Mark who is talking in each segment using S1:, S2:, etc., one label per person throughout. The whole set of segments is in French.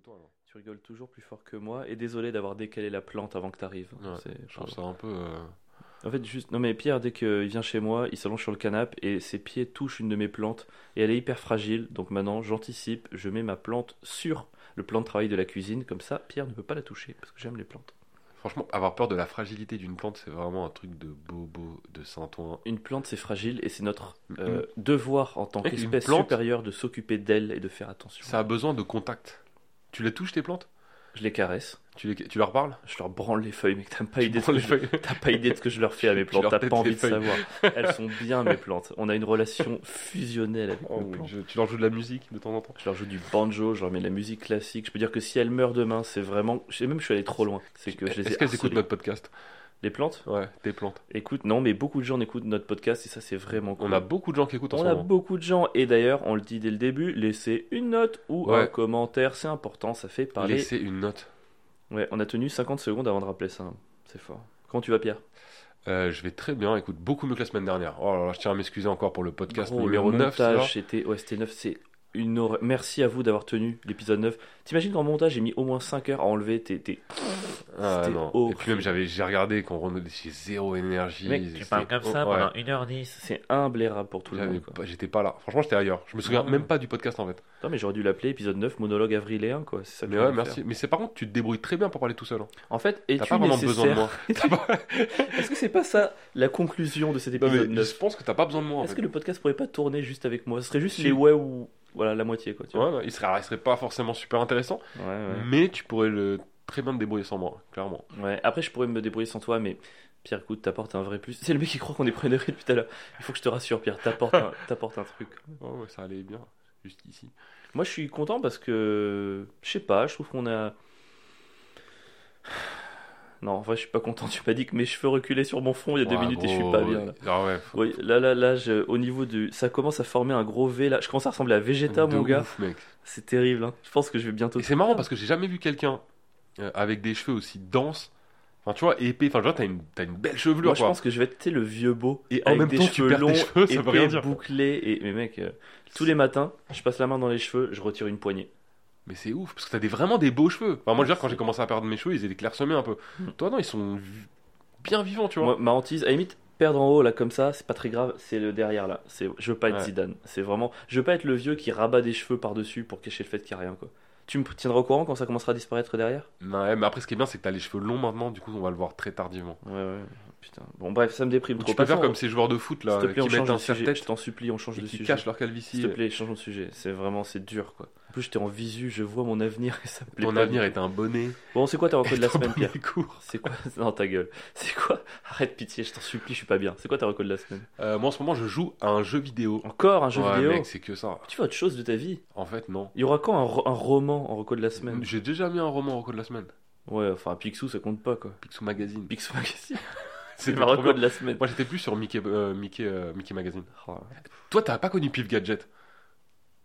S1: toi. Là.
S2: Tu rigoles toujours plus fort que moi. Et désolé d'avoir décalé la plante avant que t'arrives.
S1: Ouais, Je trouve ça un peu. euh,
S2: En fait, juste. Non, mais Pierre, dès qu'il vient chez moi, il s'allonge sur le canapé et ses pieds touchent une de mes plantes. Et elle est hyper fragile. Donc maintenant, j'anticipe. Je mets ma plante sur le plan de travail de la cuisine. Comme ça, Pierre ne peut pas la toucher. Parce que j'aime les plantes.
S1: Franchement, avoir peur de la fragilité d'une plante, c'est vraiment un truc de bobo, de Saint-Ouen.
S2: Une plante, c'est fragile et c'est notre
S1: Mhm.
S2: euh, devoir en tant qu'espèce supérieure de s'occuper d'elle et de faire attention.
S1: Ça a besoin de contact. Tu les touches, tes plantes?
S2: Je les caresse.
S1: tu, les... tu leur parles?
S2: Je leur branle les feuilles, mais t'as pas idée de ce que je-
S1: feuilles.
S2: T'as pas idée de ce que je leur fais à mes plantes, t'as pas envie de savoir. Elles sont bien mes plantes. On a une relation fusionnelle avec
S1: Oh
S2: mes plantes.
S1: Dieu, Tu leur joues de la musique de temps en temps?
S2: Je leur joue du banjo, je leur mets de la musique classique. Je peux dire que si elles meurent demain, c'est vraiment. Je sais même, je suis allé trop loin. C'est que je les
S1: Est-ce qu'elles écoutent notre podcast?
S2: Les plantes
S1: Ouais, tes plantes.
S2: Écoute, non, mais beaucoup de gens écoutent notre podcast et ça, c'est vraiment cool.
S1: On a beaucoup de gens qui écoutent en
S2: On
S1: ce
S2: a
S1: moment.
S2: beaucoup de gens et d'ailleurs, on le dit dès le début, laissez une note ou
S1: Ouais.
S2: un commentaire, c'est important, ça fait parler.
S1: Laissez une note.
S2: Ouais, on a tenu 50 secondes avant de rappeler ça. hein. C'est fort. Comment tu vas, Pierre?
S1: Euh, je vais très bien, écoute, beaucoup mieux que la semaine dernière. Oh là là, je tiens à m'excuser encore pour le podcast
S2: Gros,
S1: numéro
S2: le
S1: 9. c'est
S2: montage, c'était ouais, c'était 9, c'est une. Merci à vous d'avoir tenu l'épisode 9. T'imagines qu'en montage, j'ai mis au moins 5 heures à enlever tes. tes-
S1: Ah. Et
S2: horrible.
S1: puis même, j'avais, j'ai regardé qu'on renouvelait chez zéro énergie.
S2: Mec,
S3: Tu parles comme ça
S1: oh, ouais.
S3: pendant 1h10.
S2: C'est imblairable pour tout le monde.
S1: pas- J'étais pas là. Franchement, j'étais ailleurs. Je me souviens
S2: Ah.
S1: même pas du podcast en fait.
S2: Non, mais j'aurais dû l'appeler épisode 9, monologue avriléen, quoi. C'est ça
S1: Mais ouais, merci.
S2: faire.
S1: Mais c'est par contre, tu te débrouilles très bien pour parler tout seul. hein.
S2: En fait,
S1: T'as
S2: es-tu
S1: pas vraiment besoin de moi.
S2: Est-ce que c'est pas ça la conclusion de cet
S1: Non,
S2: épisode
S1: mais
S2: 9
S1: je pense que t'as pas besoin de moi
S2: Est-ce que le podcast pourrait pas tourner juste avec moi? Ce serait juste les ouais ou. Voilà, la moitié, quoi. Tu vois
S1: Ouais, ouais, il serait, il serait pas forcément super intéressant, mais tu pourrais le très bien te débrouiller sans moi, clairement.
S2: Ouais, après je pourrais me débrouiller sans toi, mais Pierre, écoute, t'apportes un vrai plus. C'est le mec qui croit qu'on est premier degré depuis tout à l'heure. Il faut que je te rassure, Pierre, t'apportes un, t'apportes un truc.
S1: Oh, ouais, ça allait bien jusqu'ici.
S2: Moi je suis content parce que, je sais pas, je trouve qu'on a. Non, en vrai, je suis pas content. Tu m'as dit que mes cheveux reculaient sur mon front il y a deux
S1: Ouais,
S2: minutes et je suis pas bien là.
S1: Ah ouais. faut-
S2: Oui, là, là, là, je- au niveau du. Ça commence à former un gros V là. Je commence à ressembler à Vegeta,
S1: de
S2: mon gars.
S1: ouf.
S2: C'est terrible, hein. Je pense que je vais bientôt.
S1: C'est marrant parce que j'ai jamais vu quelqu'un euh, avec des cheveux aussi denses. Enfin, tu vois, épais. Enfin, vois, t'as une, une belle chevelure,
S2: Moi, je
S1: quoi.
S2: pense que je vais être tu le vieux beau.
S1: Et en
S2: avec
S1: même
S2: des
S1: temps, tu
S2: cheveux
S1: tes
S2: longs,
S1: cheveux, ça veut
S2: épais,
S1: rien dire.
S2: bouclés. Et... Mais mec, euh, tous les matins, je passe la main dans les cheveux, je retire une poignée.
S1: Mais c'est ouf, parce que t'as des, vraiment des beaux cheveux. Enfin, moi, je veux dire, quand j'ai commencé à perdre mes cheveux, ils étaient clairsemés un peu.
S2: Mm.
S1: Toi, non, ils sont bien vivants, tu vois.
S2: Moi, ma hantise, à la limite, perdre en haut là comme ça, c'est pas très grave. C'est le derrière là. C'est, je veux pas être
S1: Ouais.
S2: Zidane. C'est vraiment, je veux pas être le vieux qui rabat des cheveux par dessus pour cacher le fait qu'il y a rien quoi. Tu me tiendras au courant quand ça commencera à disparaître derrière?
S1: Ouais, mais après, ce qui est bien, c'est que t'as les cheveux longs maintenant, du coup, on va le voir très tardivement.
S2: Ouais ouais. Putain. Bon bref, ça me déprime
S1: Ou
S2: trop.
S1: tu peux faire
S2: Passons-
S1: comme ces joueurs de foot là,
S2: S'il plaît, on
S1: qui mettent un
S2: de sujet. Je
S1: serre-tête
S2: t'en supplie, on change
S1: et
S2: de
S1: qui
S2: sujet.
S1: cachent leur
S2: S'il
S1: calvitie.
S2: te plaît, changeons de sujet. C'est vraiment, c'est dur quoi. En plus, j'étais en visu, je vois mon avenir et ça me plaît pas
S1: avenir est un bonnet.
S2: Bon, c'est quoi ta reco de la semaine, Pierre. C'est quoi Non, ta gueule. C'est quoi Arrête pitié, je t'en supplie, je suis pas bien. C'est quoi ta reco de la semaine
S1: Euh, moi, en ce moment, je joue à un jeu vidéo.
S2: Encore un jeu
S1: ouais,
S2: vidéo
S1: mec, c'est que ça.
S2: Tu fais autre chose de ta vie
S1: En fait, non.
S2: Il y aura quand un, ro- un roman en reco de la semaine
S1: J'ai déjà mis un roman au reco de la semaine.
S2: Ouais, enfin, Picsou, ça compte pas quoi.
S1: Picsou Magazine.
S2: Picsou Magazine. C'est
S1: C'était
S2: ma reco de la semaine.
S1: Moi, j'étais plus sur Mickey, euh, Mickey, euh, Mickey Magazine.
S2: Oh,
S1: Toi, t'as pas connu Pif Gadget.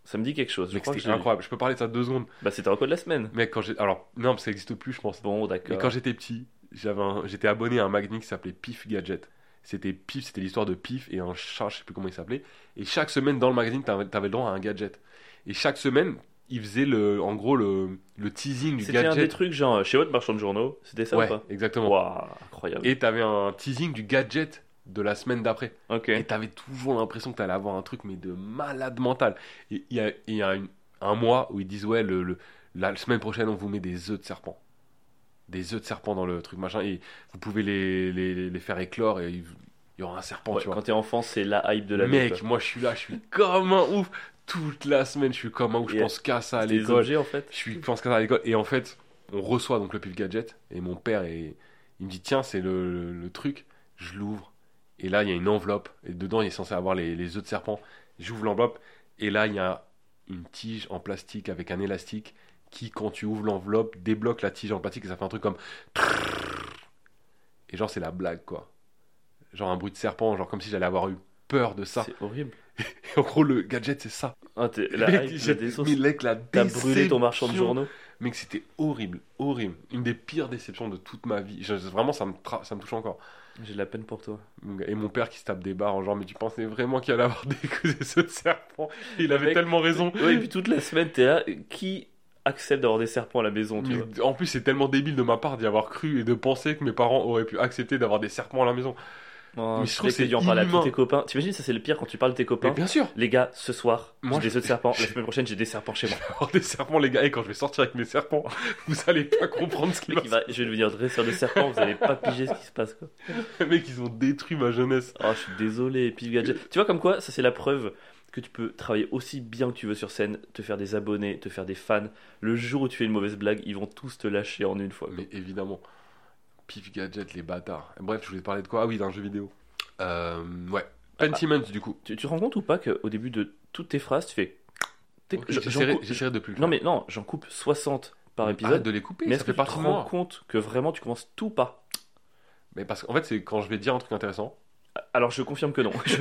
S2: ça me dit quelque chose. Je crois que j'ai-
S1: incroyable. Je peux parler de ça deux secondes.
S2: Bah, c'était reco de la semaine.
S1: Mec, quand j'ai. Alors, non, parce que ça existe plus, je pense.
S2: Bon,
S1: Mais
S2: d'accord.
S1: quand j'étais petit, j'avais un- j'étais abonné à un magazine qui s'appelait Pif Gadget. C'était Pif, c'était l'histoire de Pif et un chat, je sais plus comment il s'appelait. Et chaque semaine dans le magazine, t'avais avais le droit à un gadget. Et chaque semaine, il faisait le, en gros le, le teasing du
S2: C'était un des
S1: gadget.
S2: trucs genre chez votre marchand de journaux, c'était ça
S1: ouais,
S2: ou pas
S1: exactement.
S2: Waouh, incroyable.
S1: Et t'avais un teasing du gadget de la semaine d'après.
S2: Ok.
S1: Et t'avais toujours l'impression que t'allais avoir un truc, mais de malade mental. Il y a, y a une- un mois où ils disent Ouais, le, le- la semaine prochaine, on vous met des œufs de serpent. Des œufs de serpent dans le truc machin. Et vous pouvez les, les, les faire éclore et il y aura un serpent,
S2: Ouais,
S1: tu vois.
S2: quand t'es enfant, c'est la hype de la vie,
S1: Mec, moi je suis là, je suis comme un ouf. Toute la semaine, je suis comme un ouf. Je pense qu'à ça à l'école.
S2: objets en fait.
S1: Je suis, pense qu'à ça à l'école. Et en fait, on reçoit donc le pif gadget. Et mon père, est- il me dit Tiens, c'est le, le- le truc. Je l'ouvre. Et là, il y a une enveloppe. Et dedans, il est censé avoir les, les œufs de serpent. J'ouvre l'enveloppe. Et là, il y a une tige en plastique avec un élastique qui, quand tu ouvres l'enveloppe, débloque la tige en plastique. Et ça fait un truc comme. Et genre, c'est la blague, quoi. Genre un bruit de serpent. Genre comme si j'allais avoir eu peur de ça.
S2: C'est horrible.
S1: Et en gros, le gadget, c'est ça.
S2: Ah, la
S1: Mec,
S2: hype,
S1: j'ai
S2: la
S1: mec, la
S2: T'as brûlé ton marchand de
S1: déception.
S2: journaux.
S1: Mec, c'était horrible, horrible. Une des pires déceptions de toute ma vie. Je- vraiment, ça me, ça me touche encore.
S2: J'ai de la peine pour toi.
S1: Et mon père qui se tape des barres en genre, mais tu pensais vraiment qu'il allait avoir de ce serpent? Il avait
S2: Mec,
S1: tellement raison.
S2: Ouais, et puis toute la semaine, t'es là. Qui acceptent d'avoir des serpents à la maison, tu vois?
S1: Mais en plus, c'est tellement débile de ma part d'y avoir cru et de penser que mes parents auraient pu accepter d'avoir des serpents à la maison.
S2: Oh,
S1: Mais
S2: je
S1: trouve
S2: que dû en
S1: c'est
S2: parler à tous tes copains. T'imagines, ça c'est le pire quand tu parles de tes
S1: Mais
S2: copains.
S1: bien sûr,
S2: Les gars, ce soir,
S1: Moi,
S2: j'ai des œufs de serpent. La semaine prochaine, j'ai des serpents chez moi.
S1: des serpents, les gars, et quand je vais sortir avec mes serpents, vous allez pas comprendre ce qui va
S2: je vais devenir dresseur de serpents, vous allez pas piger ce qui se passe, quoi.
S1: Les mecs, ils ont détruit ma jeunesse.
S2: Oh, je suis désolé, Gadget. Tu vois, comme quoi, ça c'est la preuve que tu peux travailler aussi bien que tu veux sur scène, te faire des abonnés, te faire des fans. Le jour où tu fais une mauvaise blague, ils vont tous te lâcher en une fois.
S1: Mais évidemment, Pif Gadget, les bâtards. Bref, je voulais te parler de quoi? Ah oui, d'un jeu vidéo. Euh, ouais. Pentiment, du coup.
S2: Tu, tu te rends compte ou pas qu'au début de toutes tes phrases, tu fais. T'es-
S1: Ok,
S2: j'en
S1: J'essaierai de plus. le
S2: Non,
S1: faire.
S2: mais non, j'en coupe 60 par
S1: Arrête
S2: épisode.
S1: de les couper,
S2: Mais
S1: ça fait
S2: que tu te rends compte que vraiment tu commences tout par.
S1: Mais parce qu'en fait, c'est quand je vais dire un truc intéressant.
S2: Alors je confirme que non. Je,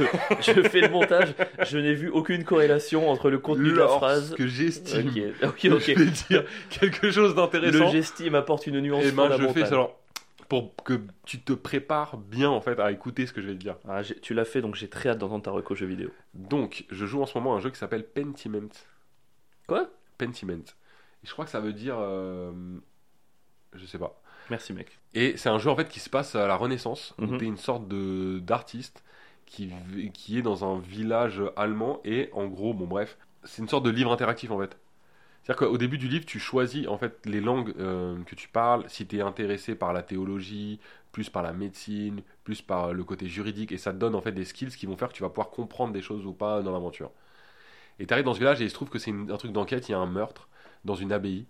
S2: je fais le montage, je n'ai vu aucune corrélation entre le contenu de la phrase.
S1: que j'estime
S2: Ok, ok,
S1: que je vais dire quelque chose
S2: Le
S1: d'intéressant,
S2: gestime apporte une nuance
S1: et ben je
S2: fondamentale.
S1: fais ça alors, pour que tu te prépares bien en fait à écouter ce que je vais te dire.
S2: Ah, tu l'as fait, donc j'ai très hâte d'entendre ta reco jeu vidéo.
S1: Donc, je joue en ce moment à un jeu qui s'appelle Pentiment.
S2: Quoi?
S1: Pentiment. Et je crois que ça veut dire, euh, je sais pas.
S2: Merci mec.
S1: Et c'est un jeu en fait qui se passe à la Renaissance, où
S2: Mhm.
S1: t'es une sorte de d'artiste qui, qui est dans un village allemand et en gros, bon bref, c'est une sorte de livre interactif en fait. C'est-à-dire qu'au début du livre, tu choisis en fait les langues euh, que tu parles, si tu es intéressé par la théologie, plus par la médecine, plus par le côté juridique, et ça te donne en fait des skills qui vont faire que tu vas pouvoir comprendre des choses ou pas dans l'aventure. Et tu arrives dans ce village et il se trouve que c'est un truc d'enquête, il y a un meurtre dans une abbaye.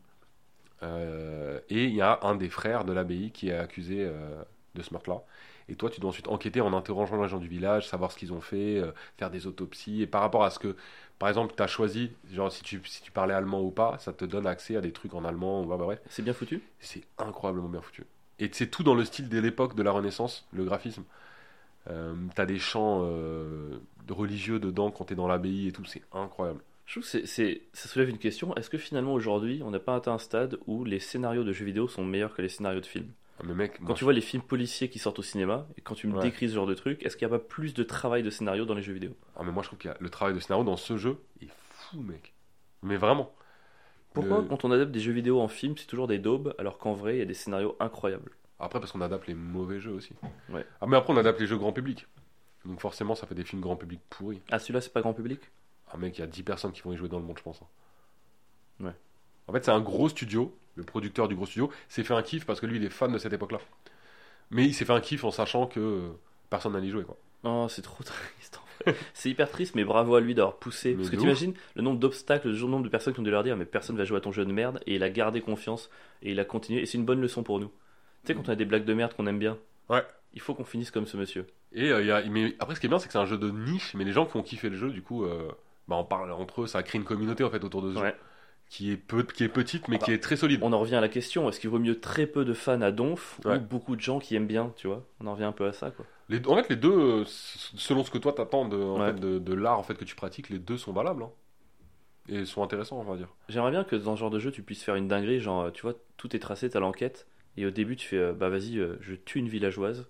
S1: Euh, et il y a un des frères de l'abbaye qui est accusé euh, de ce meurtre-là. Et toi, tu dois ensuite enquêter en interrogeant les gens du village, savoir ce qu'ils ont fait, faire des autopsies. Et par rapport à ce que, par exemple, tu as choisi, genre si tu, si tu parlais allemand ou pas, ça te donne accès à des trucs en allemand. Ou, bah, bref,
S2: C'est bien foutu
S1: c'est incroyablement bien foutu. Et c'est tout dans le style de l'époque de la Renaissance, le graphisme. Euh, T'as des chants euh, religieux dedans quand t'es dans l'abbaye et tout, c'est incroyable.
S2: Je trouve que c'est- ça soulève une question. Est-ce que finalement aujourd'hui, on n'a pas atteint un stade où les scénarios de jeux vidéo sont meilleurs que les scénarios de films?
S1: Mais mec,
S2: Quand
S1: moi,
S2: tu vois les films policiers qui sortent au cinéma, et quand tu me
S1: Ouais.
S2: décris ce genre de truc, est-ce qu'il n'y a pas plus de travail de scénario dans les jeux vidéo?
S1: Ah, mais moi je trouve que le travail de scénario dans ce jeu est fou, mec. Mais vraiment.
S2: Pourquoi
S1: Le-
S2: quand on adapte des jeux vidéo en film, c'est toujours des daubes, alors qu'en vrai, il y a des scénarios incroyables?
S1: Après, parce qu'on adapte les mauvais jeux aussi.
S2: Ouais.
S1: Ah, mais après, on adapte les jeux grand public. Donc forcément, ça fait des films grand public pourris.
S2: Ah, celui-là, c'est pas grand public?
S1: Ah, mec, il y a 10 personnes qui vont y jouer dans le monde, je pense. hein.
S2: Ouais.
S1: En fait, c'est un gros studio. Le producteur du gros studio s'est fait un kiff parce que lui, il est fan de cette époque-là. Mais il s'est fait un kiff en sachant que personne n'allait y jouer, quoi.
S2: Oh, c'est trop triste c'est hyper triste, mais bravo à lui d'avoir poussé.
S1: Mais
S2: Parce que t'imagines le nombre d'obstacles, le nombre de personnes qui ont dû leur dire, mais personne va jouer à ton jeu de merde, et il a gardé confiance, et il a continué, et c'est une bonne leçon pour nous. Tu sais, quand on a des blagues de merde qu'on aime bien,
S1: Ouais.
S2: il faut qu'on finisse comme ce monsieur.
S1: Et euh, y a, mais après, ce qui est bien, c'est que c'est un jeu de niche, mais les gens qui ont kiffé le jeu, du coup, euh, bah, on parle entre eux, ça crée une communauté en fait autour de ce jeu. Qui est, peu, qui est petite, mais
S2: Ah bah,
S1: qui est très solide.
S2: On en revient à la question, est-ce qu'il vaut mieux très peu de fans à Donf,
S1: Ouais.
S2: ou beaucoup de gens qui aiment bien, tu vois? On en revient un peu à ça, quoi.
S1: Les, en fait, les deux, euh, selon ce que toi t'attends de,
S2: Ouais.
S1: de, de l'art en fait, que tu pratiques, les deux sont valables. hein. Et sont intéressants, on va dire.
S2: J'aimerais bien que dans ce genre de jeu, tu puisses faire une dinguerie, genre, euh, tu vois, tout est tracé, t'as l'enquête, et au début, tu fais, euh, bah vas-y, euh, je tue une villageoise,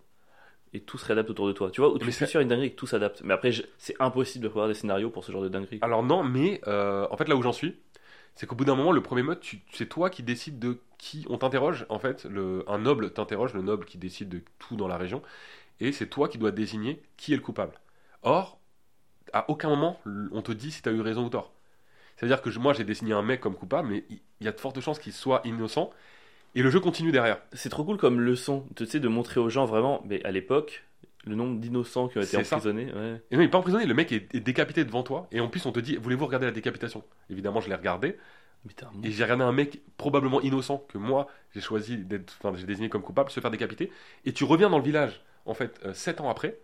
S2: et tout se réadapte autour de toi. Tu vois, ou tu
S1: c'est-
S2: faire une dinguerie et que tout s'adapte. Mais après, je- c'est impossible de prévoir des scénarios pour ce genre de dinguerie.
S1: Alors non, mais euh, en fait là où j'en suis, c'est qu'au bout d'un moment, le premier mode, c'est toi qui décides de qui on t'interroge. En fait, le, un noble t'interroge, le noble qui décide de tout dans la région, et c'est toi qui dois désigner qui est le coupable. Or, à aucun moment, on te dit si tu as eu raison ou tort. C'est-à-dire que moi, j'ai désigné un mec comme coupable, mais il il y a de fortes chances qu'il soit innocent, et le jeu continue derrière.
S2: C'est trop cool comme leçon, tu sais, de montrer aux gens vraiment, mais à l'époque, le nombre d'innocents qui ont été emprisonnés. Ouais.
S1: Et non, il est pas emprisonné, le mec est, est décapité devant toi, et en plus, on te dit, voulez-vous regarder la décapitation? Évidemment, je l'ai regardé, Et j'ai regardé un mec probablement innocent que moi j'ai choisi d'être, enfin j'ai désigné comme coupable, se faire décapiter. Et tu reviens dans le village, en fait, euh, sept ans après,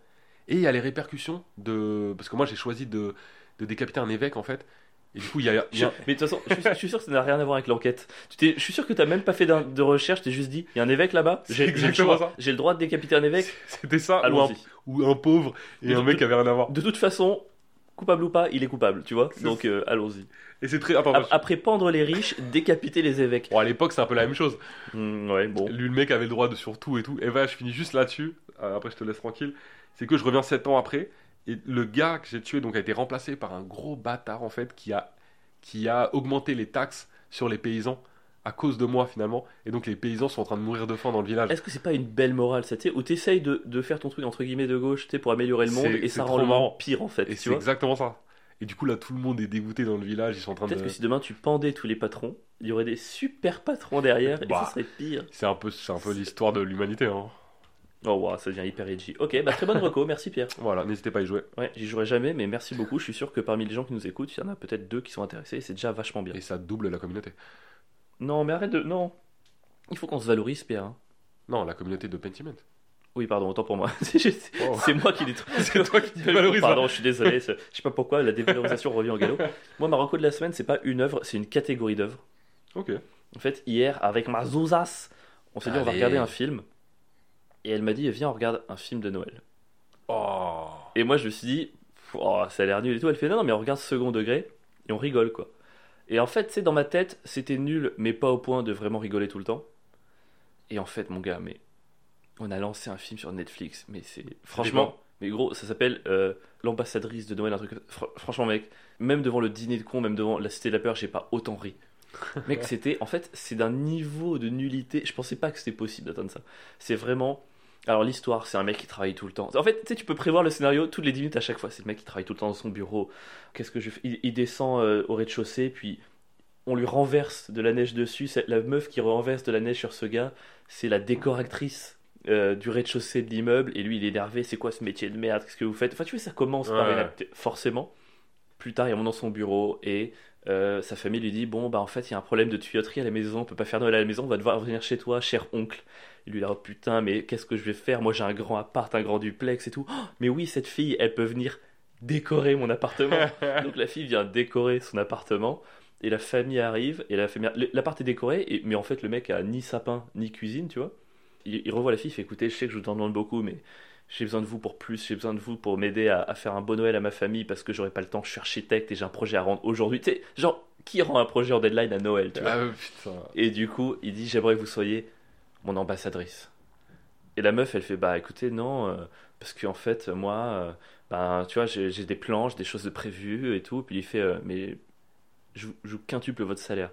S1: et il y a les répercussions de, parce que moi j'ai choisi de, de décapiter un évêque en fait. Et du coup il y a, y
S2: Mais de toute façon, je suis, je suis sûr que ça n'a rien à voir avec l'enquête. Je suis sûr que t'as même pas fait de recherche, t'es juste dit, il y a un évêque là-bas, j'ai le droit de décapiter un évêque,
S1: c'était ça ou un, ou un pauvre et un mec qui avait rien à voir.
S2: De toute façon, coupable ou pas, il est coupable, tu vois. Donc euh, allons-y.
S1: Et c'est très, attends,
S2: Après pendre les riches, décapiter les évêques.
S1: bon, à l'époque c'est un peu la même chose.
S2: Hmm, ouais, bon.
S1: Lui le mec avait le droit de sur tout et tout. Et voilà, je finis juste là-dessus. Euh, après je te laisse tranquille. C'est que je reviens sept ans après et le gars que j'ai tué donc a été remplacé par un gros bâtard en fait qui a qui a augmenté les taxes sur les paysans à cause de moi finalement. Et donc les paysans sont en train de mourir de faim dans le village.
S2: Est-ce que c'est pas une belle morale ça, tu sais, où t'essayes de, de faire ton truc entre guillemets de gauche, tu sais, pour améliorer le monde, et ça rend le monde pire en fait,
S1: Et c'est exactement ça. Et du coup là tout le monde est dégoûté dans le village, ils sont en train de...
S2: Peut-être que si demain tu pendais tous les patrons, il y aurait des super patrons derrière, et
S1: Bah.
S2: ça serait pire.
S1: C'est un peu, c'est un peu l'histoire de l'humanité. Hein.
S2: Oh wow, ça devient hyper edgy. Ok, bah très bonne reco, merci Pierre.
S1: Voilà, n'hésitez pas à y jouer.
S2: Ouais, j'y jouerai jamais, mais merci beaucoup. Je suis sûr que parmi les gens qui nous écoutent, il y en a peut-être deux qui sont intéressés, et c'est déjà vachement bien.
S1: Et ça double la communauté.
S2: Non, mais arrête de. Non Il faut qu'on se valorise, Pierre. hein.
S1: Non, la communauté de Pentiment.
S2: Oui, pardon, autant pour moi. c'est juste-
S1: Oh.
S2: c'est moi qui détruis.
S1: C'est toi qui dévalorises,
S2: Pardon, je suis désolé. c'est- Je sais pas pourquoi la dévalorisation revient au galop. Moi, ma reco de la semaine, c'est pas une œuvre, c'est une catégorie d'œuvres.
S1: Ok.
S2: En fait, hier, avec ma zouzas, on s'est dit on va
S1: Allez.
S2: regarder un film. Et elle m'a dit viens, on regarde un film de Noël.
S1: Oh.
S2: Et moi, je me suis dit Oh, ça a l'air nul et tout. Elle fait non, non, mais on regarde second degré et on rigole quoi. Et en fait, sais, dans ma tête, c'était nul, mais pas au point de vraiment rigoler tout le temps. Et en fait, mon gars, mais on a lancé un film sur Netflix, mais c'est franchement, mais gros, ça s'appelle euh, l'ambassadrice de Noël, un truc. Fr- franchement, mec, même devant le dîner de con, même devant la Cité de la peur, j'ai pas autant ri. Mec, c'était, en fait, c'est d'un niveau de nullité. Je pensais pas que c'était possible d'atteindre ça. C'est vraiment. Alors l'histoire, c'est un mec qui travaille tout le temps. En fait, tu sais, tu peux prévoir le scénario toutes les 10 minutes à chaque fois. C'est le mec qui travaille tout le temps dans son bureau. Qu'est-ce que je fais? Il, il descend euh, au rez-de-chaussée, puis on lui renverse de la neige dessus. La meuf qui renverse de la neige sur ce gars, c'est la décoratrice euh, du rez-de-chaussée de l'immeuble. Et lui, il est énervé. C'est quoi ce métier de merde? Qu'est-ce que vous faites? Enfin, tu vois, ça commence par une forcément. Plus tard, il monte dans son bureau et euh, sa famille lui dit Bon, bah en fait, il y a un problème de tuyauterie à la maison, on peut pas faire Noël à la maison, on va devoir venir chez toi, cher oncle. Il lui dit Oh putain, mais qu'est-ce que je vais faire? Moi, j'ai un grand appart, un grand duplex et tout. Oh, mais oui, cette fille, elle peut venir décorer mon appartement. Donc la fille vient décorer son appartement. Et la famille arrive, et la famille... l'appart est décoré, et... mais en fait le mec a ni sapin ni cuisine, tu vois. Il, il revoit la fille, il fait écoutez, je sais que je vous en demande beaucoup, mais j'ai besoin de vous pour plus, j'ai besoin de vous pour m'aider à, à faire un beau Noël à ma famille parce que j'aurai pas le temps, je suis architecte et j'ai un projet à rendre aujourd'hui. Tu sais, genre, qui rend un projet en deadline à Noël, tu vois
S1: Ah putain.
S2: Et du coup, il dit j'aimerais que vous soyez mon ambassadrice. Et la meuf, elle fait bah écoutez, non, euh, parce qu'en fait, moi, euh, ben, tu vois, j'ai des plans, j'ai des choses de prévues et tout. Puis il fait euh, mais je, je quintuple votre salaire.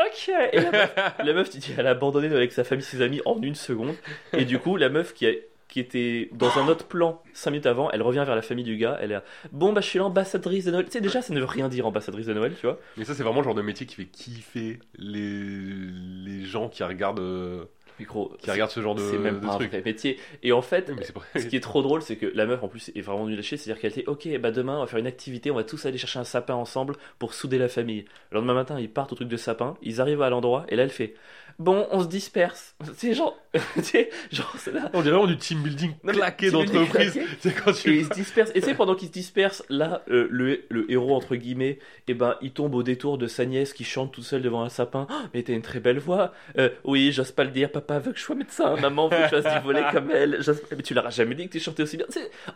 S2: Ok Et la meuf, la meuf, tu dis, elle a abandonné avec sa famille, ses amis en une seconde. Et du coup, la meuf qui, a- qui était dans un autre plan 5 minutes avant, elle revient vers la famille du gars. Elle est là, bon, bah je suis l'ambassadrice de Noël. Tu sais, déjà, ça ne veut rien dire ambassadrice de Noël, tu vois.
S1: Mais ça, c'est vraiment le genre de métier qui fait kiffer les, les gens qui regardent, euh,
S2: gros,
S1: qui regardent ce genre de,
S2: c'est même
S1: de
S2: pas un vrai métier. Et en fait, ce qui est trop drôle, c'est que la meuf en plus est vraiment nulle à chier. C'est-à-dire qu'elle était ok, bah demain on va faire une activité, on va tous aller chercher un sapin ensemble pour souder la famille. Le lendemain matin, ils partent au truc de sapin, ils arrivent à l'endroit et là elle fait bon, on se disperse. C'est genre, tu sais, genre c'est là.
S1: On dirait vraiment du team building claqué d'entreprise. C'est quand
S2: Et
S1: tu.
S2: ils se dispersent. Et tu sais, pendant qu'ils se dispersent, là, euh, le, le héros, entre guillemets, eh ben, il tombe au détour de sa nièce qui chante toute seule devant un sapin. Oh, mais t'as une très belle voix. Euh, oui, j'ose pas le dire. Papa veut que je sois médecin. Maman veut que je fasse du volet comme elle. Mais tu leur as jamais dit que tu chantais aussi bien.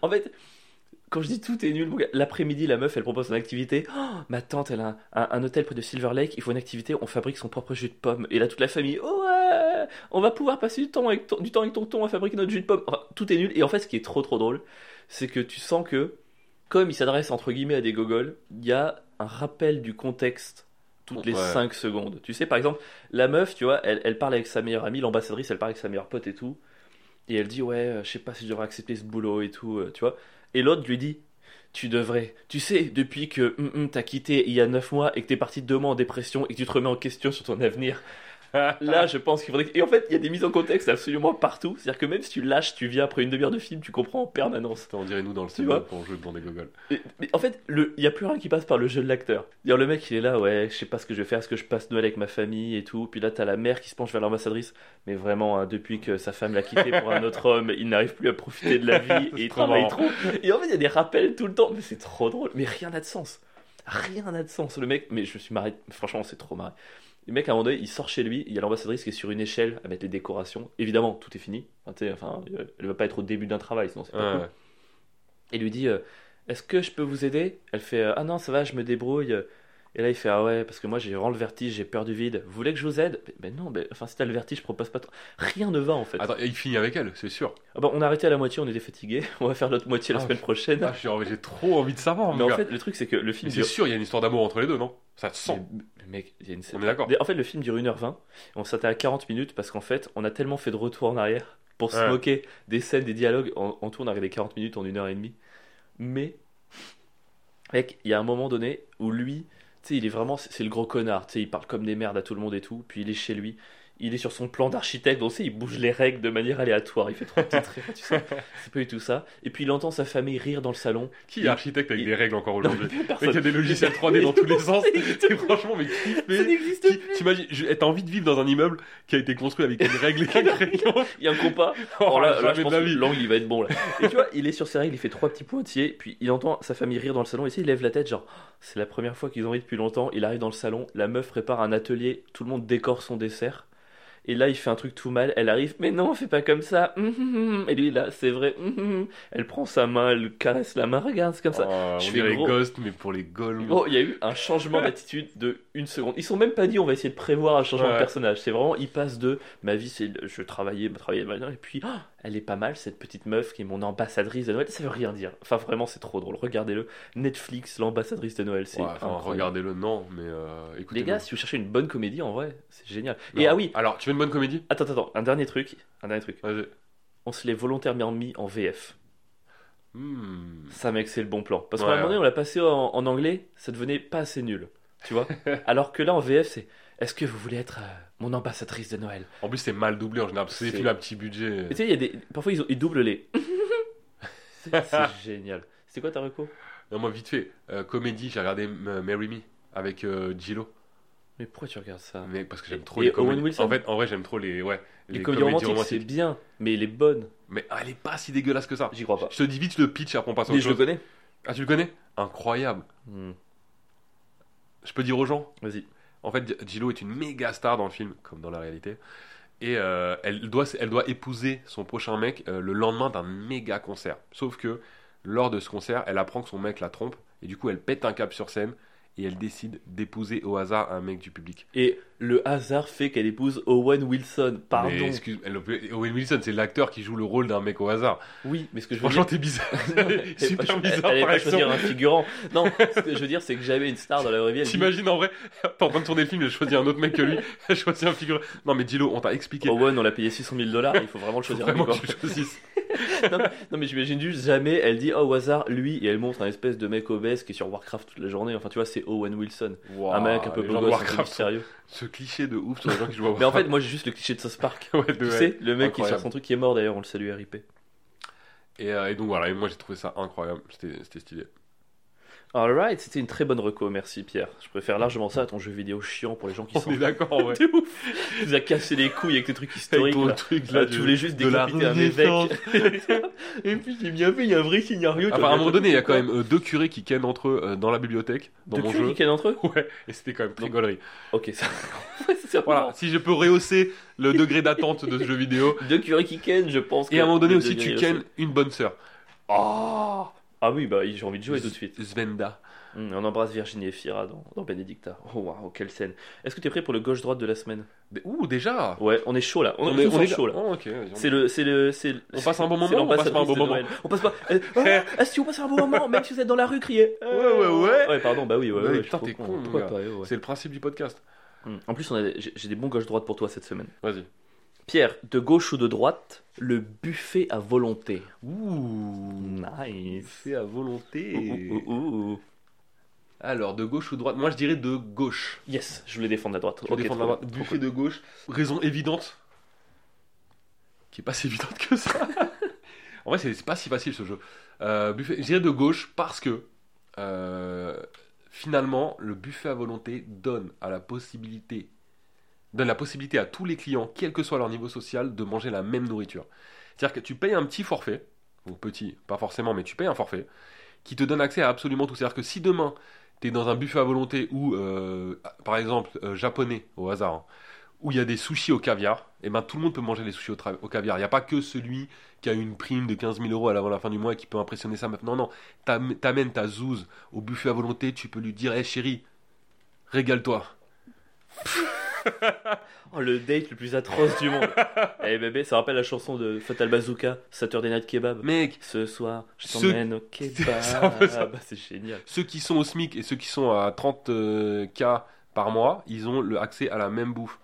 S2: En fait, quand je dis tout est nul, l'après-midi, la meuf, elle propose une activité. Oh, ma tante, elle a un, un- un hôtel près de Silver Lake. Il faut une activité. On fabrique son propre jus de pomme. Et là, toute la famille, oh, ouais, on va pouvoir passer du temps avec, ton- du temps avec tonton à fabriquer notre jus de pomme. Enfin, tout est nul. Et en fait, ce qui est trop trop drôle, c'est que tu sens que, comme il s'adresse entre guillemets à des gogoles, il y a un rappel du contexte toutes les
S1: Ouais.
S2: 5 secondes. Tu sais, par exemple, la meuf, tu vois, elle, elle parle avec sa meilleure amie, l'ambassadrice, elle parle avec sa meilleure pote et tout. Et elle dit, ouais, euh, je sais pas si je devrais accepter ce boulot et tout, euh, tu vois. Et l'autre lui dit, tu devrais. Tu sais, depuis que hum, hum, t'as quitté il y a 9 mois et que t'es parti deux mois en dépression et que tu te remets en question sur ton avenir, là, je pense qu'il faudrait. Et en fait, il y a des mises en contexte absolument partout. C'est-à-dire que même si tu lâches, tu viens après une demi-heure de film, tu comprends en permanence.
S1: On dirait nous dans le cinéma quand on joue devant des gogoles.
S2: Mais, mais en fait, il n'y a plus rien qui passe par le jeu de l'acteur. Dire le mec, il est là, ouais, je sais pas ce que je vais faire, est-ce que je passe Noël avec ma famille et tout. Puis là, t'as la mère qui se penche vers l'ambassadrice. Mais vraiment, hein, depuis que sa femme l'a quitté pour un autre homme, il n'arrive plus à profiter de la vie et il travaille trop. Et en fait, il y a des rappels tout le temps. Mais c'est trop drôle. Mais rien n'a de sens. Rien n'a de sens. Le mec, mais je me suis marré. Franchement, c'est trop marré. Le mec, à un moment donné, il sort chez lui. Il y a l'ambassadrice qui est sur une échelle à mettre les décorations. Évidemment, tout est fini. Enfin, enfin, elle va pas être au début d'un travail, sinon c'est pas cool et lui dit euh, Est-ce que je peux vous aider? Elle fait euh, Ah non, ça va, je me débrouille. Et là, il fait Ah ouais, parce que moi j'ai vraiment le vertige, j'ai peur du vide. Vous voulez que je vous aide? Ben non, ben, enfin, si t'as le vertige, je propose pas. trop. Rien ne va en fait.
S1: Attends, et il finit avec elle, c'est sûr.
S2: Ah bah, on a arrêté à la moitié, on était fatigués. On va faire l'autre moitié la
S1: Ah,
S2: semaine prochaine.
S1: Ah, J'ai trop envie de savoir,
S2: Mais en
S1: gars.
S2: fait, le truc, c'est que le
S1: Mais
S2: film
S1: c'est
S2: dure.
S1: sûr, il y a une histoire d'amour entre les deux, non? Ça se sent.
S2: Mais- mais mec, il y a une.
S1: On est d'accord.
S2: Mais En fait, le film dure 1h20. et On s'attend à 40 minutes parce qu'en fait, on a tellement fait de retour en arrière pour se moquer des scènes, des dialogues. En, en tout, on a regardé 40 minutes en 1h30. Mais, mec, il y a un moment donné où lui, il est vraiment. C'est le gros connard. Il parle comme des merdes à tout le monde et tout. Puis il est chez lui. Il est sur son plan d'architecte, donc tu sais, il bouge les règles de manière aléatoire. Il fait trois petites rires, tu sais. C'est pas du tout ça. Et puis il entend sa famille rire dans le salon.
S1: Qui est architecte avec
S2: il-
S1: des règles encore aujourd'hui il y a des logiciels 3D dans tous les sens.
S2: Ça
S1: Et franchement, mais qui
S2: Ça
S1: fait
S2: n'existe
S1: qui-
S2: plus.
S1: T'imagines, je- t'as envie de vivre dans un immeuble qui a été construit avec des règles et
S2: Il y a un compas.
S1: Oh,
S2: Oh, là, là, je pense que l'angle il va être bon là. Et tu vois, il est sur ses règles, il fait trois petits pointillés, puis il entend sa famille rire dans le salon, et tu sais, il lève la tête, genre, c'est la première fois qu'ils ont ri depuis longtemps. Il arrive dans le salon, la meuf prépare un atelier, tout le monde décore son dessert. Et là, il fait un truc tout mal. Elle arrive, mais non, fais pas comme ça. Hum, hum, hum. Et lui, là, c'est vrai. Elle prend sa main, elle caresse la main. Regarde, c'est comme ça.
S1: Oh,
S2: Je
S1: on
S2: fais
S1: dirait
S2: gros.
S1: Ghost, mais pour les golemons.
S2: Oh, il y a eu un changement d'attitude de une seconde. Ils sont même pas dit on va essayer de prévoir un changement
S1: Ouais.
S2: de personnage. C'est vraiment, il passe de ma vie, c'est je travaillais, je travaillais et puis ah, elle est pas mal cette petite meuf qui est mon ambassadrice de Noël. Ça veut rien dire. Enfin vraiment, c'est trop drôle. Regardez-le. Netflix, l'ambassadrice de Noël, c'est
S1: Ouais, enfin,
S2: incroyable.
S1: regardez-le, non, mais euh, écoutez.
S2: Les gars, si vous cherchez une bonne comédie, en vrai, c'est génial.
S1: Non.
S2: Et ah oui,
S1: Alors, tu veux une bonne comédie?
S2: Attends, attends, un dernier truc, un dernier truc.
S1: Vas-y.
S2: On se l'est volontairement mis en VF.
S1: Hmm.
S2: Ça, mec, c'est le bon plan. Parce qu'à un moment donné, on l'a passé en, en anglais, ça devenait pas assez nul. Tu vois? Alors que là, en VF, c'est Est-ce que vous voulez être euh, mon ambassadrice de Noël
S1: En plus, c'est mal doublé en général, parce que c'est des films à petit budget.
S2: Et tu sais, il y a des... parfois, ils, ont- ils doublent les. c'est génial. C'est quoi ta reco?
S1: Non, moi, vite fait, euh, comédie, j'ai regardé euh, Marry Me avec euh, Gillo.
S2: Mais pourquoi tu regardes ça?
S1: Mais parce que j'aime trop
S2: Et
S1: les comédies. En fait, en vrai, j'aime trop les, ouais,
S2: Les, comédies romantiques, c'est bien, mais elle est bonne.
S1: Mais ah, elle est pas si dégueulasse que ça.
S2: J'y crois pas.
S1: Je te dis vite le pitch, après on passe
S2: Mais je le connais.
S1: Ah, tu le connais? Incroyable.
S2: Hmm,
S1: Je peux dire aux gens?
S2: Vas-y.
S1: En fait, Gillo est une méga star dans le film, comme dans la réalité. Et euh, elle, doit, elle doit épouser son prochain mec euh, le lendemain d'un méga concert. Sauf que lors de ce concert, elle apprend que son mec la trompe. Et du coup, elle pète un cap sur scène. Et elle décide d'épouser au hasard un mec du public.
S2: Et le hasard fait qu'elle épouse Owen Wilson. Pardon.
S1: Mais excuse, elle- Owen Wilson, c'est l'acteur qui joue le rôle d'un mec au hasard.
S2: Oui, mais ce que je veux
S1: Franchement,
S2: dire.
S1: t'es bizarre.
S2: Non, elle-
S1: Super
S2: elle-
S1: bizarre
S2: Elle
S1: par
S2: pas choisir un figurant. Non, ce que je veux dire, c'est que jamais une star dans la vraie vie. elle dit,
S1: T'imagines en vrai, t'es en train de tourner le film, elle choisit un autre mec que lui, elle choisit un figure. Non mais Gillo, on t'a expliqué.
S2: Owen, on l'a payé 600 000 dollars, il faut vraiment le choisir
S1: Vraiment
S2: figurant. non, mais- non, mais j'imagine juste jamais, elle dit oh, au hasard, lui, et elle montre un espèce de mec obèse qui est sur Warcraft toute la journée. Enfin, tu vois, c'est Owen Wilson. Un mec un peu beau gosse,
S1: Warcraft,
S2: mystérieux.
S1: Cliché de ouf sur les gens qui jouent à
S2: Mais en fait, moi j'ai juste le cliché de South Park.
S1: Ouais, de-
S2: Tu
S1: ouais.
S2: sais, le mec qui
S1: Incroyable.
S2: son truc qui est mort d'ailleurs, on le salue RIP.
S1: Et, euh, et donc voilà, et moi j'ai trouvé ça incroyable, c'était stylé.
S2: Alright, c'était une très bonne reco, merci Pierre. Je préfère largement ça à ton jeu vidéo chiant pour les gens qui
S1: On
S2: sont.
S1: est d'accord, ouais.
S2: De ouf Tu nous as cassé les couilles avec tes trucs
S1: Avec
S2: historiques.
S1: ton
S2: là.
S1: truc
S2: Là,
S1: là,
S2: tu voulais juste décapiter un évêque. Et puis j'ai bien fait, il y a un vrai scénario.
S1: Enfin, à un moment donné, il y a quand même euh, deux curés qui kennent entre eux euh, dans la bibliothèque, dans
S2: Deux
S1: mon
S2: curés
S1: jeu.
S2: qui kennent entre eux?
S1: Ouais, et c'était quand même très gaulerie.
S2: Ok, ça.
S1: Voilà, si je peux rehausser le degré d'attente de ce jeu vidéo.
S2: Deux curés qui kennent, je pense.
S1: Et à un moment donné aussi, tu kennes une bonne sœur.
S2: Oh Ah oui, bah j'ai envie de jouer tout de suite.
S1: Svenda.
S2: Hum, on embrasse Virginie et Fira dans, dans Benedicta. Oh waouh, quelle scène. Est-ce que tu es prêt pour le gauche-droite de la semaine?
S1: Ouh, déjà
S2: Ouais, on est chaud là. On, est,
S1: on est
S2: chaud là.
S1: Oh,
S2: C'est le, c'est le.
S1: On passe un bon moment, on passe pas un bon moment?
S2: Noël. On passe pas. euh, ah, ah, si on passe un bon moment, même si vous êtes dans la rue, criez.
S1: Ouais, ouais, ouais.
S2: Ouais, pardon, bah oui, ouais,
S1: Ouais, putain, t'es con,
S2: ouais.
S1: C'est le principe du podcast.
S2: Hum. En plus, j'ai des bons gauche-droite pour toi cette semaine.
S1: Vas-y.
S2: Pierre, de gauche ou de droite, le buffet à volonté.
S1: Ouh.
S2: Nice.
S1: C'est à volonté.
S2: Ouh, ouh, ouh, ouh.
S1: Alors, de gauche ou de droite? Moi, je dirais de gauche.
S2: Yes, je voulais défendre la droite.
S1: Je
S2: Ok,
S1: défends
S2: trop
S1: la droite. Buffet
S2: cool.
S1: de gauche. Raison évidente. Qui est pas si évidente que ça. en vrai, c'est c'est pas si facile ce jeu. Euh, buffet, je dirais de gauche parce que euh, finalement, le buffet à volonté donne à la possibilité donne la possibilité à tous les clients, quel que soit leur niveau social, de manger la même nourriture. C'est-à-dire que tu payes un petit forfait, ou petit, pas forcément, mais tu payes un forfait, qui te donne accès à absolument tout. C'est-à-dire que si demain, tu es dans un buffet à volonté où, euh, par exemple, euh, japonais, au hasard, hein, où il y a des sushis au caviar, et ben tout le monde peut manger les sushis au, caviar. Il n'y a pas que celui qui a une prime de 15 000 euros avant la fin du mois et qui peut impressionner sa meuf. Non, non, T'am- t'amènes ta zouze au buffet à volonté, tu peux lui dire, hé chérie, Régale-toi.
S2: Oh, le date le plus atroce du monde. Eh bébé, ça rappelle la chanson de Fatal Bazooka, Saturday Night Kebab.
S1: Mec,
S2: Ce soir, je t'emmène au
S1: C'est un peu ça.
S2: kebab. C'est génial.
S1: ceux qui sont au SMIC et ceux qui sont à 30K par mois, ils ont le accès à la même bouffe.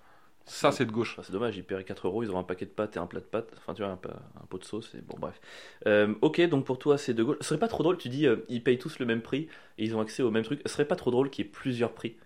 S1: Ça, c'est de gauche.
S2: Enfin, c'est dommage, ils paieraient 4 euros, ils auront un paquet de pâtes et un plat de pâtes. Enfin, tu vois, un pot de sauce. Et bon, bref. Euh, ok, donc pour toi, c'est de gauche. Ce serait pas trop drôle, tu dis, euh, ils payent tous le même prix et ils ont accès au même truc. Ce serait pas trop drôle qu'il y ait plusieurs prix?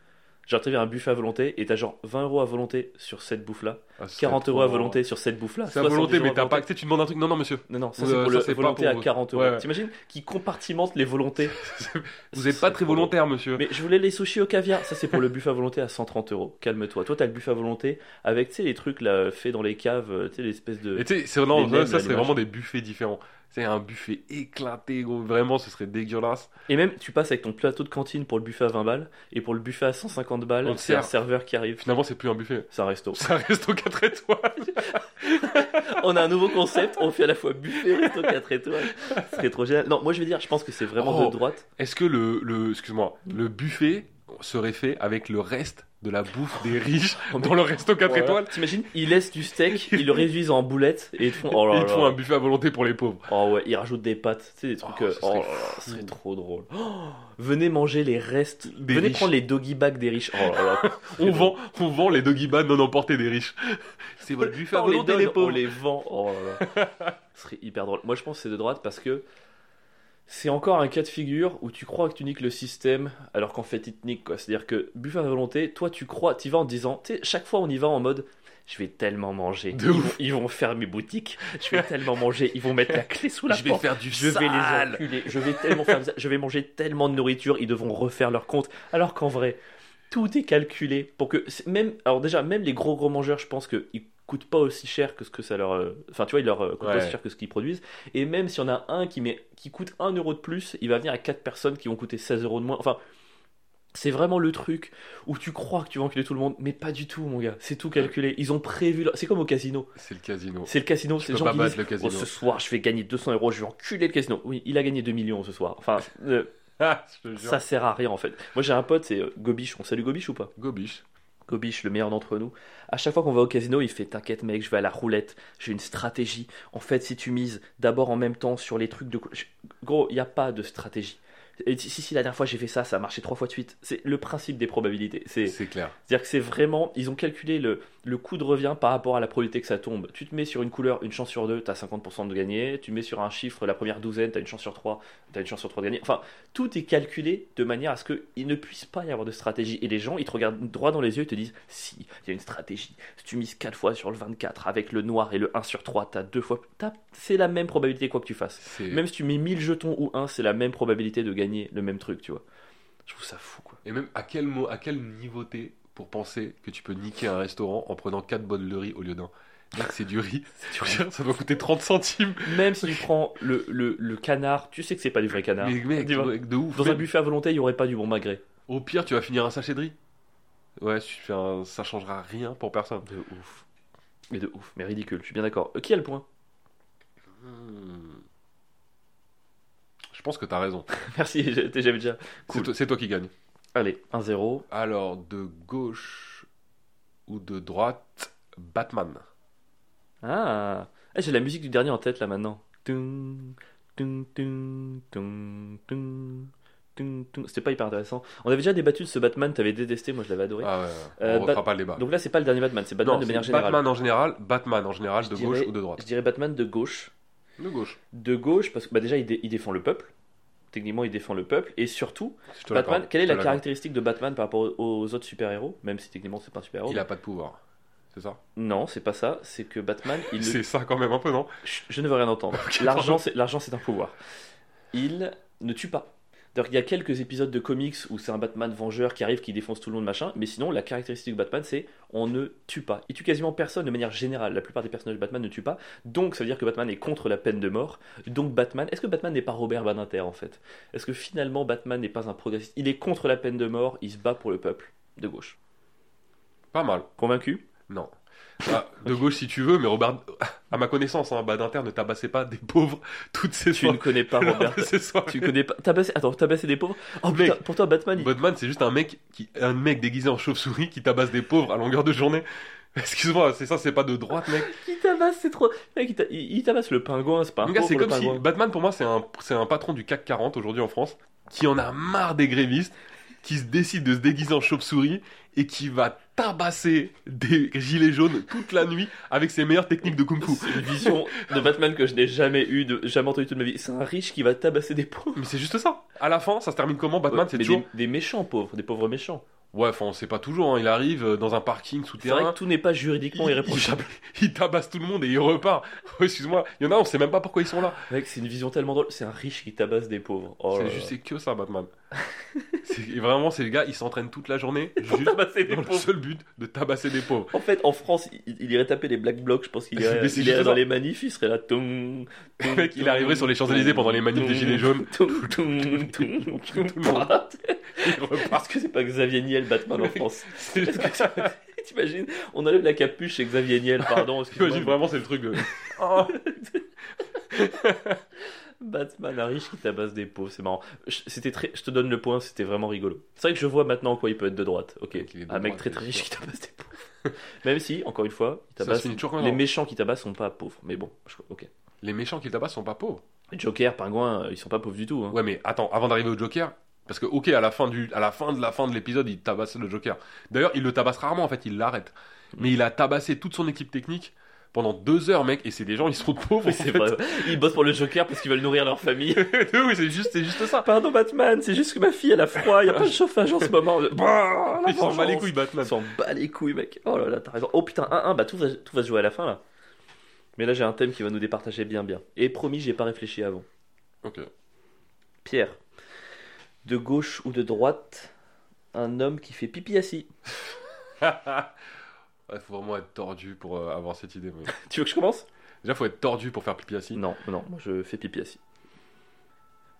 S2: Genre, tu un buffet à volonté et t'as genre 20 euros à volonté sur cette bouffe-là,
S1: Ah, ce
S2: 40
S1: serait
S2: euros à volonté sur cette bouffe-là.
S1: C'est à
S2: 70
S1: volonté, mais t'as pas. Tu sais, tu demandes un truc. Non, non, monsieur.
S2: Non, non, ça
S1: Ouais,
S2: c'est pour
S1: ça,
S2: le volonté
S1: pour
S2: à
S1: vous.
S2: 40 euros.
S1: Ouais, ouais.
S2: T'imagines Qui compartimente les volontés
S1: Vous êtes pas très volontaire, monsieur.
S2: Mais je voulais les sushis au caviar. Ça, c'est pour le buffet à volonté à 130 euros. Calme-toi. Toi, t'as le buffet à volonté avec, tu sais, les trucs là, faits dans les caves, euh, tu sais, l'espèce de.
S1: Et tu sais, ça, c'est vraiment des buffets différents. C'est un buffet éclaté, gros. Vraiment, ce serait dégueulasse.
S2: Et même, tu passes avec ton plateau de cantine pour le buffet à 20 balles et pour le buffet à 150 balles,
S1: On
S2: c'est un
S1: sert.
S2: serveur qui arrive.
S1: Finalement, c'est plus un buffet.
S2: C'est un resto.
S1: Ça reste aux 4 étoiles.
S2: on a un nouveau concept. On fait à la fois buffet, resto 4 étoiles. Ce serait trop génial. Non, moi, je veux dire, je pense que c'est vraiment
S1: Oh.
S2: de droite.
S1: Est-ce que le, le excuse-moi, le buffet serait fait avec le reste de la bouffe des riches dans le resto 4
S2: Voilà.
S1: étoiles
S2: T'imagines Ils laissent du steak, ils le réduisent en boulettes et ils font. Oh là
S1: Ils
S2: là.
S1: font un buffet à volonté pour les pauvres.
S2: Oh ouais, ils rajoutent des pâtes, tu sais, des trucs.
S1: Oh,
S2: euh,
S1: ce
S2: Oh,
S1: serait
S2: trop drôle. Oh, venez manger les restes.
S1: Des
S2: venez
S1: riches.
S2: prendre les doggy bags des riches. Oh là là.
S1: On vend, on vend les doggy bags non emportés des riches. C'est votre buffet à
S2: on les
S1: volonté les
S2: on
S1: pauvres.
S2: les vend. Oh là là. Ce serait hyper drôle. Moi, je pense que c'est de droite parce que c'est encore un cas de figure où tu crois que tu niques le système alors qu'en fait il te nique quoi. C'est-à-dire que buffet à volonté, toi tu crois, tu vas en disant, tu sais, chaque fois on y va en mode je vais tellement manger.
S1: De
S2: ils,
S1: ouf.
S2: vont, ils vont faire mes boutiques. Je vais tellement manger. Ils vont mettre la clé sous la
S1: Je vais
S2: porte.
S1: faire du
S2: Je vais les enculer. Je vais tellement faire. Je vais manger tellement de nourriture. Ils devront refaire leur compte. Alors qu'en vrai, tout est calculé pour que même. Alors déjà, même les gros gros mangeurs, je pense qu'ils coûtent pas aussi cher que ce que ça leur. euh, Enfin, tu vois, ils leur euh, coûtent pas aussi cher que ce qu'ils produisent. Et même s'il y en a un qui met qui coûte 1 euro de plus, il va venir à 4 personnes qui vont coûter 16 euros de moins. Enfin. C'est vraiment le truc où tu crois que tu vas enculer tout le monde, mais pas du tout, mon gars. C'est tout calculé. Ils ont prévu. C'est comme au casino.
S1: C'est le casino.
S2: C'est le casino. C'est les gens qui disent
S1: le casino.
S2: Oh, ce soir, je vais gagner 200 euros, je vais enculer le casino. Oui, il a gagné 2 millions ce soir. Enfin, euh,
S1: Ah,
S2: ça sert à rien en fait. Moi j'ai un pote, c'est euh, Gobiche. On salue Gobiche ou pas?
S1: Gobiche.
S2: Gobiche, le meilleur d'entre nous. À chaque fois qu'on va au casino, il fait T'inquiète, mec, je vais à la roulette, j'ai une stratégie. En fait, si tu mises d'abord en même temps sur les trucs de. Gros, il n'y a pas de stratégie. Et si, si, la dernière fois j'ai fait ça, ça a marché trois fois de suite. C'est le principe des probabilités. C'est.
S1: Clair.
S2: C'est-à-dire que c'est vraiment, ils ont calculé le, le coût de revient par rapport à la probabilité que ça tombe. Tu te mets sur une couleur, une chance sur deux, t'as 50% de gagner. Tu mets sur un chiffre, la première douzaine, t'as une chance sur trois, t'as une chance sur trois de gagner. Enfin, tout est calculé de manière à ce qu'il ne puisse pas y avoir de stratégie. Et les gens, ils te regardent droit dans les yeux et te disent, si, il y a une stratégie. Si tu mises 4 fois sur le 24 avec le noir et le 1 sur 3, t'as deux fois, c'est la même probabilité quoi que tu fasses. Même si tu mets 1000 jetons ou 1, c'est la même probabilité de gagner le même truc, tu vois. Je trouve ça fou, quoi.
S1: Et même à quel, mot, à quel niveau t'es pour penser que tu peux niquer un restaurant en prenant 4 bols de riz au lieu d'un? C'est du riz. Veux dire, Ça doit coûter 30 centimes.
S2: Même si tu prends le, le, le canard, tu sais que c'est pas du vrai canard.
S1: Mais mec, de ouf.
S2: Dans un buffet à volonté, il y aurait pas du bon magret.
S1: Au pire, tu vas finir un sachet de riz. Ouais, un- ça changera rien pour personne.
S2: De ouf. Mais de ouf, mais ridicule, je suis bien d'accord. Euh, qui a le point?
S1: Hmm. Je pense que t'as raison.
S2: Merci, déjà.
S1: C'est
S2: Cool.
S1: toi, c'est toi qui gagne.
S2: Allez, 1-0.
S1: Alors, de gauche ou de droite, Batman.
S2: Ah, Ah, j'ai la musique du dernier en tête là maintenant. Tung, tung, tung, tung, tung, tung, tung. C'était pas hyper intéressant. On avait déjà débattu de ce Batman, t'avais détesté, moi je l'avais adoré.
S1: Ah ouais,
S2: Euh,
S1: on refera
S2: Bat-
S1: pas le débat.
S2: Donc là, c'est pas le dernier Batman, c'est Batman
S1: non,
S2: de manière générale.
S1: Batman en général, Batman en général,
S2: Je
S1: de
S2: dirais-
S1: gauche ou de droite
S2: Je dirais Batman de gauche.
S1: De gauche.
S2: De gauche, parce que bah, déjà, il, dé- il défend le peuple. Techniquement, il défend le peuple. Et surtout, Batman, quelle est la caractéristique de Batman par rapport aux autres super-héros? Même si techniquement, c'est pas un super-héros.
S1: Il a pas de pouvoir. C'est ça?
S2: Non, c'est pas ça. C'est que Batman, il
S1: C'est ça quand même un peu, non?
S2: Je ne veux rien entendre. C'est l'argent, c'est un pouvoir. Il ne tue pas. D'ailleurs, il y a quelques épisodes de comics où c'est un Batman vengeur qui arrive, qui défonce tout le monde, machin. Mais sinon, la caractéristique de Batman, c'est on ne tue pas. Il tue quasiment personne de manière générale. La plupart des personnages de Batman ne tuent pas. Donc, ça veut dire que Batman est contre la peine de mort. Donc, Batman. Est-ce que Batman n'est pas Robert Badinter en fait? Est-ce que finalement Batman n'est pas un progressiste? Il est contre la peine de mort. Il se bat pour le peuple de gauche.
S1: Pas mal.
S2: Convaincu?
S1: Non. Ah, de gauche si tu veux, mais Robert, à ma connaissance, hein, Badinter ne tabassait pas des pauvres toutes ces
S2: Tu ne
S1: soirées.
S2: connais pas Robert. Tu connais pas. Tabasser. Attends, tabasser des pauvres. Oh
S1: Mec.
S2: putain, pour toi, Batman, il...
S1: Batman, c'est juste un mec qui, un mec déguisé en chauve-souris qui tabasse des pauvres à longueur de journée. Excuse-moi, c'est ça, c'est pas de droite, mec.
S2: il tabasse, c'est trop. Mec, il, ta- il- il tabasse le pingouin, c'est pas un
S1: gars, c'est
S2: le
S1: comme si. Batman, pour moi, c'est un, c'est un patron du CAC 40 aujourd'hui en France qui en a marre des grévistes, qui se décide de se déguiser en chauve-souris et qui va tabasser des gilets jaunes toute la nuit avec ses meilleures techniques de kung-fu.
S2: C'est une vision de Batman que je n'ai jamais eu, de, jamais entendu toute ma vie. C'est un riche qui va tabasser des pauvres.
S1: Mais c'est juste ça. À la fin, ça se termine comment Batman, c'est toujours.
S2: des, des méchants pauvres, des pauvres méchants.
S1: Ouais, enfin, on sait pas toujours. hein. Il arrive euh, dans un parking
S2: C'est vrai
S1: souterrain.
S2: que tout n'est pas juridiquement
S1: Il,
S2: irréprochable.
S1: il- il tabasse tout le monde et il repart. Oh, Excuse-moi, il y en a, on sait même pas pourquoi ils sont là.
S2: Mec, c'est une vision tellement drôle. C'est un riche qui tabasse des pauvres. Oh
S1: c'est juste c'est que ça, Batman. C'est- et vraiment, c'est le gars, il s'entraîne toute la journée juste
S2: tabasser des
S1: dans le seul but de tabasser des pauvres.
S2: En fait, en France, il, il irait taper les black blocs. Je pense qu'il
S1: Mais
S2: irait, il irait dans les manifs, il serait là. Toum,
S1: Le mec, il arriverait sur les Champs-Élysées pendant les manifs des Gilets jaunes.
S2: Parce que c'est pas Xavier Niel, Batman en France. T'imagines On enlève la capuche chez Xavier Niel, pardon.
S1: J'imagine vraiment, c'est le truc de. Oh.
S2: Batman, un riche qui tabasse des pauvres, c'est marrant. Je- C'était très, je te donne le point, c'était vraiment rigolo. C'est vrai que je vois maintenant quoi il peut être de droite. Ok,
S1: de
S2: un mec
S1: droite,
S2: très très riche qui tabasse des pauvres. Même si, encore une fois, il tabasse. Les méchants qui tabassent sont pas pauvres, mais bon, je- ok.
S1: Les méchants qui tabassent sont pas pauvres.
S2: Joker, Pingouin, euh, ils sont pas pauvres du tout. Hein.
S1: Ouais, mais attends, avant d'arriver au Joker, parce que, ok, à la fin, du, à la fin de la fin de l'épisode, il tabasse le Joker. D'ailleurs, il le tabasse rarement, en fait, il l'arrête. Mais il a tabassé toute son équipe technique pendant deux heures, mec, et c'est des gens, ils sont pauvres.
S2: Oui, c'est. Ils bossent pour le Joker parce qu'ils veulent nourrir leur famille.
S1: oui, c'est juste, c'est juste ça.
S2: Pardon Batman, c'est juste que ma fille elle a froid, il a pas de chauffage en ce moment. Bah, la
S1: Il s'en bat les couilles, Batman.
S2: Il s'en bat les couilles, mec. Oh là là, t'as raison. Oh putain, 1-1, bah tout va, tout va se jouer à la fin là. Mais là j'ai un thème qui va nous départager bien bien. Et promis, j'ai pas réfléchi avant.
S1: Ok.
S2: Pierre, de gauche ou de droite, un homme qui fait pipi assis.
S1: Il faut vraiment être tordu pour euh, avoir cette idée. mais-
S2: Tu veux que je commence?
S1: Déjà, faut être tordu pour faire pipi assis.
S2: Non, non, moi je fais pipi assis.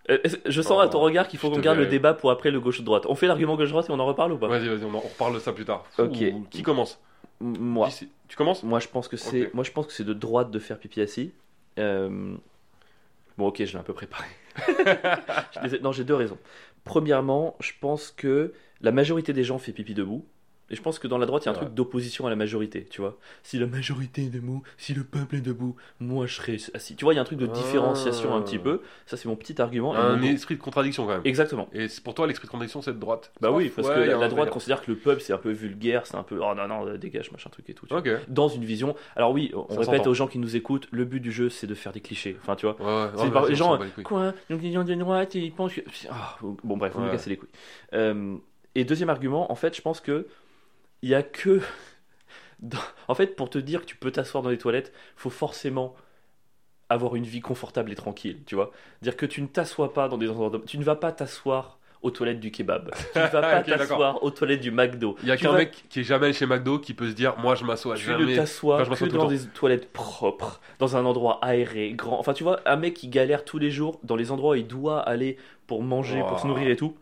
S2: Euh, Je sens
S1: Oh,
S2: à ton regard qu'il faut qu'on garde le débat pour après le gauche-droite. On fait l'argument gauche-droite et on en reparle ou pas?
S1: Vas-y, vas-y, on en reparle de ça plus tard.
S2: Ok.
S1: Ouh, Qui commence?
S2: Moi.
S1: Qui Tu commences?
S2: Moi, je pense que c'est,
S1: Ok.
S2: moi, je pense que c'est de droite de faire pipi assis. Euh, Bon, ok, je l'ai un peu préparé. Non, j'ai deux raisons. Premièrement, je pense que la majorité des gens fait pipi debout. Et je pense que dans la droite, il y a un
S1: Ouais.
S2: truc d'opposition à la majorité, tu vois. Si la majorité est debout, si le peuple est debout, moi je serai assis. Tu vois, il y a un truc de différenciation un petit peu. Ça, c'est mon petit argument.
S1: Un esprit de contradiction quand même.
S2: Exactement.
S1: Et pour toi, l'esprit de contradiction, c'est de droite?
S2: Bah oui, parce
S1: Ouais,
S2: que la, droite
S1: délire.
S2: considère que le peuple c'est un peu vulgaire, c'est un peu oh non non dégage machin truc et tout. Dans une vision. Alors oui, on
S1: Ça
S2: répète aux gens qui nous écoutent, le but du jeu c'est de faire des clichés. Enfin tu vois.
S1: ouais.
S2: C'est
S1: ouais,
S2: par-
S1: vas-y,
S2: les
S1: on
S2: gens,
S1: les
S2: quoi? Donc les gens de droite, ils pensent que. Ah, bon, bref, vous me
S1: Ouais.
S2: cassez les couilles. Euh, et deuxième argument, en fait, je pense que il y a que. dans- En fait, pour te dire que tu peux t'asseoir dans les toilettes, faut forcément avoir une vie confortable et tranquille, tu vois. Dire que tu ne t'assois pas dans des endroits. Tu ne vas pas t'asseoir aux toilettes du kebab. Tu ne vas pas t'asseoir aux toilettes du McDo.
S1: Il y a qu'un
S2: vas-
S1: mec qui est jamais allé chez McDo qui peut se dire Moi, je m'assois
S2: Tu ne
S1: jamais.
S2: t'assois
S1: Enfin,
S2: que dans des toilettes propres, dans un endroit aéré, grand. Enfin, tu vois, un mec qui galère tous les jours dans les endroits où il doit aller pour manger, pour se nourrir et tout.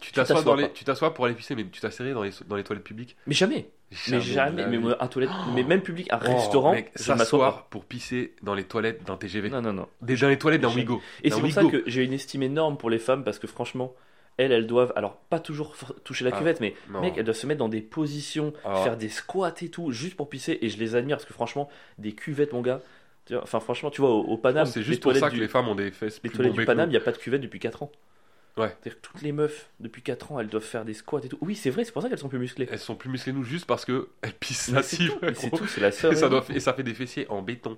S1: Tu t'assois dans les,
S2: pas.
S1: tu t'assois pour aller pisser, mais tu t'asserrais dans les, dans les toilettes publiques?
S2: Mais jamais. Mais jamais.
S1: la
S2: Mais un toilette, mais même public, un
S1: Oh,
S2: restaurant,
S1: mec,
S2: je m'assois
S1: pour pisser dans les toilettes d'un TGV.
S2: Non, non, non.
S1: Des- Dans les toilettes d'un. Wigo.
S2: Et c'est pour ça que j'ai une estime énorme pour les femmes parce que franchement, elles, elles doivent, alors pas toujours toucher la
S1: Ah,
S2: cuvette, mais
S1: Non.
S2: mec, elles doivent se mettre dans des positions,
S1: Ah.
S2: faire des squats et tout, juste pour pisser. Et je les admire parce que franchement, des cuvettes, mon gars. Enfin, franchement, tu vois, au, au Paname,
S1: que C'est juste pour ça que
S2: du-
S1: les femmes ont des fesses
S2: Les toilettes du Paname, il n'y a pas de cuvette depuis 4 ans.
S1: Ouais.
S2: C'est-à-dire que toutes les meufs, depuis 4 ans, elles doivent faire des squats et tout. Oui, c'est vrai, c'est pour ça qu'elles sont plus musclées.
S1: Elles sont plus musclées nous juste parce que elles pissent
S2: Mais c'est
S1: assis.
S2: tout, c'est tout, c'est la seule.
S1: Et ça, doit, et ça fait des fessiers en béton.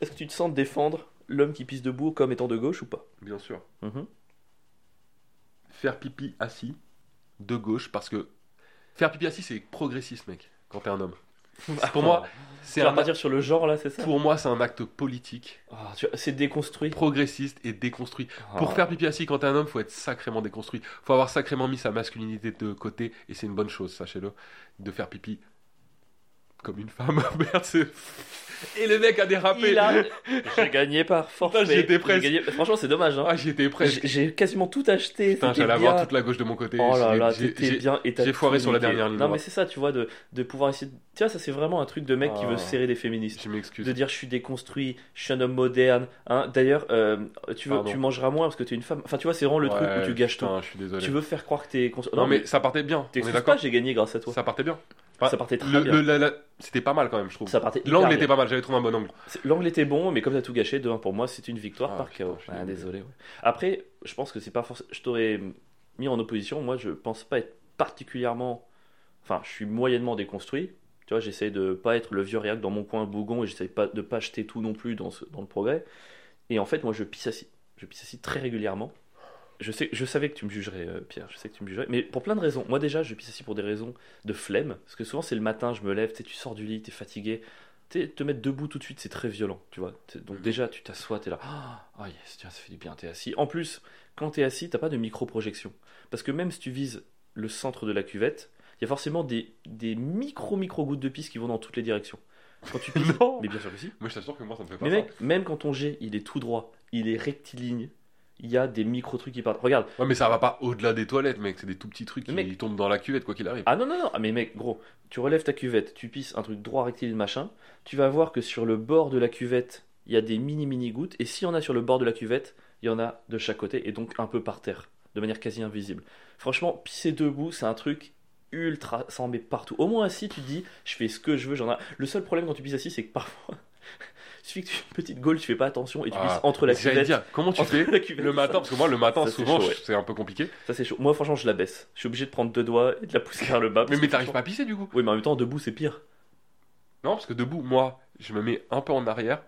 S2: Est-ce que tu te sens défendre l'homme qui pisse debout comme étant de gauche ou pas?
S1: Bien sûr.
S2: Mhm.
S1: Faire pipi assis, de gauche, parce que faire pipi assis, c'est progressiste, mec, quand t'es un homme. Pour moi,
S2: c'est
S1: un,
S2: partir sur le genre là, c'est ça
S1: pour moi, c'est un acte politique,
S2: Ah, tu C'est déconstruit.
S1: progressiste et déconstruit. Pour
S2: Ah.
S1: faire pipi assis quand t'es un homme, faut être sacrément déconstruit. Faut avoir sacrément mis sa masculinité de côté, et c'est une bonne chose, sachez-le, de faire pipi comme une femme. Merde, c'est. Et le mec a dérapé.
S2: Il a... J'ai gagné par forfait.
S1: Putain, j'y étais
S2: J'ai
S1: presque.
S2: gagné- Franchement, c'est dommage. Hein.
S1: Ah, j'y étais presque.
S2: J'ai quasiment tout acheté.
S1: Putain, j'allais
S2: bien.
S1: avoir toute la gauche de mon côté.
S2: Oh là
S1: J'ai-
S2: là, t'étais bien
S1: j'ai foiré sur la dernière ligne
S2: Non, mais c'est ça, tu vois, de, de pouvoir essayer. Tu vois, ça, c'est vraiment un truc de mec qui veut serrer des féministes.
S1: Je m'excuse.
S2: De dire je suis déconstruit, je suis un homme moderne. Hein. D'ailleurs, euh, tu, veux,
S1: Pardon.
S2: tu mangeras moins parce que tu es une femme. Enfin, tu vois, c'est vraiment le truc où tu gâches tout.
S1: je suis désolé.
S2: Tu veux faire croire que t'es. cons-
S1: Non, mais ça partait bien. D'accord
S2: pas, j'ai gagné grâce à toi.
S1: Ça partait bien.
S2: Ça partait très
S1: Le-
S2: bien.
S1: le- la- C'était pas mal quand même, je trouve.
S2: Ça partait
S1: L'angle était pas mal, j'avais trouvé un bon angle.
S2: L'angle était bon, mais comme t'as tout gâché, de un pour moi, c'est une victoire
S1: Ah,
S2: par KO. Ah,
S1: désolé.
S2: désolé. ouais. Après, je pense que c'est pas forcément. Je t'aurais mis en opposition. Moi, je pense pas être particulièrement. Enfin, je suis moyennement déconstruit. Tu vois, j'essaie de pas être le vieux réac dans mon coin bougon et j'essaie pas de pas acheter tout non plus dans, ce- dans le progrès. Et en fait, moi, je pisse assis. Je pisse assis très régulièrement. Je, sais, je savais que tu me jugerais, euh, Pierre. Je sais que tu me jugerais. Mais pour plein de raisons. Moi, déjà, je pisse assis pour des raisons de flemme. Parce que souvent, c'est le matin, je me lève, tu sors du lit, t'es fatigué. Te mettre debout tout de suite, c'est très violent, tu vois. Donc
S1: Mhm.
S2: déjà, tu t'assois, t'es là, ah ah, yes, tiens, ça fait du bien, t'es assis. En plus, quand t'es assis, t'as pas de micro-projection. Parce que même si tu vises le centre de la cuvette, il y a forcément des, des micro-micro gouttes de pisse qui vont dans toutes les directions. Quand tu pisses,
S1: Non.
S2: mais bien sûr que si.
S1: Moi, je t'assure que moi, ça me fait pas
S2: Mais
S1: ça.
S2: mec, même quand ton jet, il est tout droit, il est rectiligne, il y a des micro-trucs qui partent. Regarde,
S1: Ouais, mais ça va pas au-delà des toilettes, mec. C'est des tout petits trucs qui
S2: Mais mec-
S1: tombent dans la cuvette, quoi qu'il arrive.
S2: Ah non, non, non, ah, mais mec, gros, tu relèves ta cuvette, tu pisses un truc droit rectiligne machin, tu vas voir que sur le bord de la cuvette, il y a des mini mini gouttes, et s'il y en a sur le bord de la cuvette, il y en a de chaque côté, et donc un peu par terre, de manière quasi invisible. Franchement, pisser debout, c'est un truc ultra, ça en met partout. Au moins assis, tu dis, je fais ce que je veux, j'en ai... Le seul problème quand tu pisses assis, c'est que parfois, suffit que tu une petite gaule, tu fais pas attention, et tu
S1: Ah,
S2: pisses entre la cuvette.
S1: dire, comment tu fais le matin Parce que moi, le matin,
S2: Ça,
S1: souvent,
S2: ouais.
S1: c'est un peu compliqué.
S2: Ça c'est chaud. Moi franchement je la baisse. Je suis obligé de prendre deux doigts et de la pousser vers le bas.
S1: Mais, mais t'arrives pas à pisser, du coup
S2: Oui mais en même temps debout c'est pire.
S1: Non, parce que debout, moi, je me mets un peu en arrière.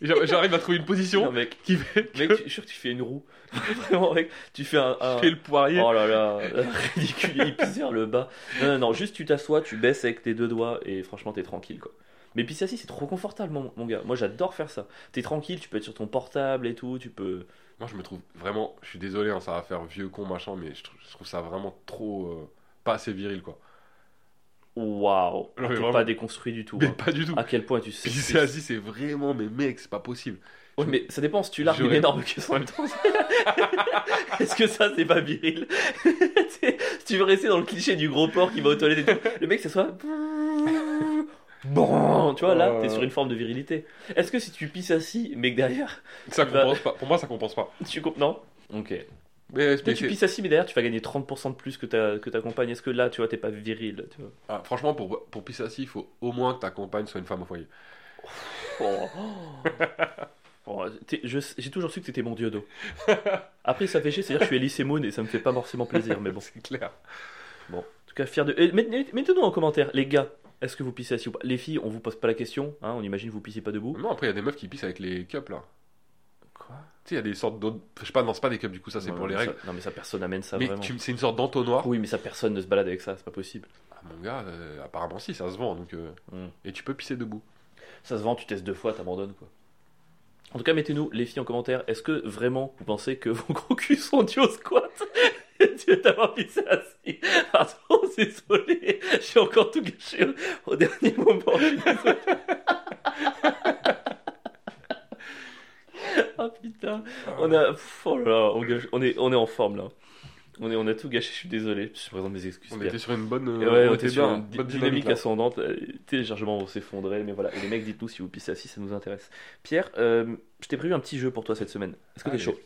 S1: J'arrive à trouver une position
S2: Non mec,
S1: qui fait que
S2: mec je suis sûr que tu fais une roue. Vraiment mec, tu fais un... un-
S1: je fais le poirier.
S2: Oh là là, ridicule, il pisse vers le bas. Non non non, juste tu t'assois, tu baisses avec tes deux doigts et franchement t'es tranquille quoi. Mais pisser assis c'est trop confortable mon, mon gars. Moi j'adore faire ça. T'es tranquille, tu peux être sur ton portable et tout, tu peux...
S1: Moi, je me trouve vraiment. Je suis désolé, hein, ça va faire vieux con, machin, mais je trouve, je trouve ça vraiment trop. euh, pas assez viril, quoi.
S2: Waouh, t'es
S1: vraiment.
S2: pas déconstruit du tout.
S1: Mais
S2: hein.
S1: pas du tout.
S2: À quel point tu sais.
S1: Pisser assis, c'est vraiment. Mais mec, c'est pas possible.
S2: Ouais, mais ça dépend si tu largues une énorme caisse en même temps. Est-ce que ça, c'est pas viril? Si tu veux rester dans le cliché du gros porc qui va aux toilettes et tout, le mec, c'est soit. Bon, tu vois, là, t'es sur une forme de virilité. Est-ce que si tu pisses assis, mais que derrière,
S1: Ça
S2: vas-
S1: compense pas. Pour moi, ça compense pas.
S2: tu coupes. Non? Ok.
S1: Mais, mais
S2: tu pisses assis, mais derrière, tu vas gagner 30% de plus que ta, que ta compagne. Est-ce que là, tu vois, t'es pas viril tu vois?
S1: Ah, franchement, pour, pour pisser assis, il faut au moins que ta compagne soit une femme au foyer.
S2: Oh. Oh, J'ai toujours su que t'étais mon dieu d'eau. Après, ça fait chier, c'est-à-dire que je suis Elise Moon et ça me fait pas forcément plaisir, mais bon.
S1: C'est clair.
S2: En tout cas, fier de. Mette- Mettez-nous en commentaire, les gars, est-ce que vous pissez assis ou pas? Les filles, on vous pose pas la question, hein, on imagine que vous pissez pas debout.
S1: Non, après, il y a des meufs qui pissent avec les cups, là.
S2: Quoi?
S1: Tu sais, il y a des sortes d'autres. Je sais pas, non, c'est pas des cups, du coup, ça, c'est
S2: Non,
S1: pour les règles.
S2: non, mais ça, personne amène ça
S1: Mais
S2: vraiment.
S1: tu- c'est une sorte d'entonnoir.
S2: Oui, mais ça, personne ne se balade avec ça, c'est pas possible.
S1: Ah, mon gars, euh, apparemment, si, ça se vend. Donc, euh,
S2: Hmm.
S1: Et tu peux pisser debout.
S2: Ça se vend, tu testes deux fois, t'abandonnes quoi. En tout cas, mettez-nous, les filles, en commentaire, est-ce que vraiment vous pensez que vos gros culs sont dus au squat? Tu vas t'avoir pissé assis. Pardon, désolé, j'ai encore tout gâché au, au dernier moment. je suis oh putain, on a. pff, oh là on, gâche- on est, on est en forme là. On, est, on a tout gâché, je suis désolé. Je présente mes excuses.
S1: On
S2: Pierre.
S1: était sur une bonne. Euh,
S2: ouais,
S1: on était
S2: sur une
S1: bonne
S2: dynamique
S1: là.
S2: ascendante. euh, Les téléchargements vont s'effondrer, mais voilà. Et les mecs, dites-nous si vous pissez assis, ça nous intéresse. Pierre, euh, je t'ai prévu un petit jeu pour toi cette semaine. Est-ce que t'es chaud?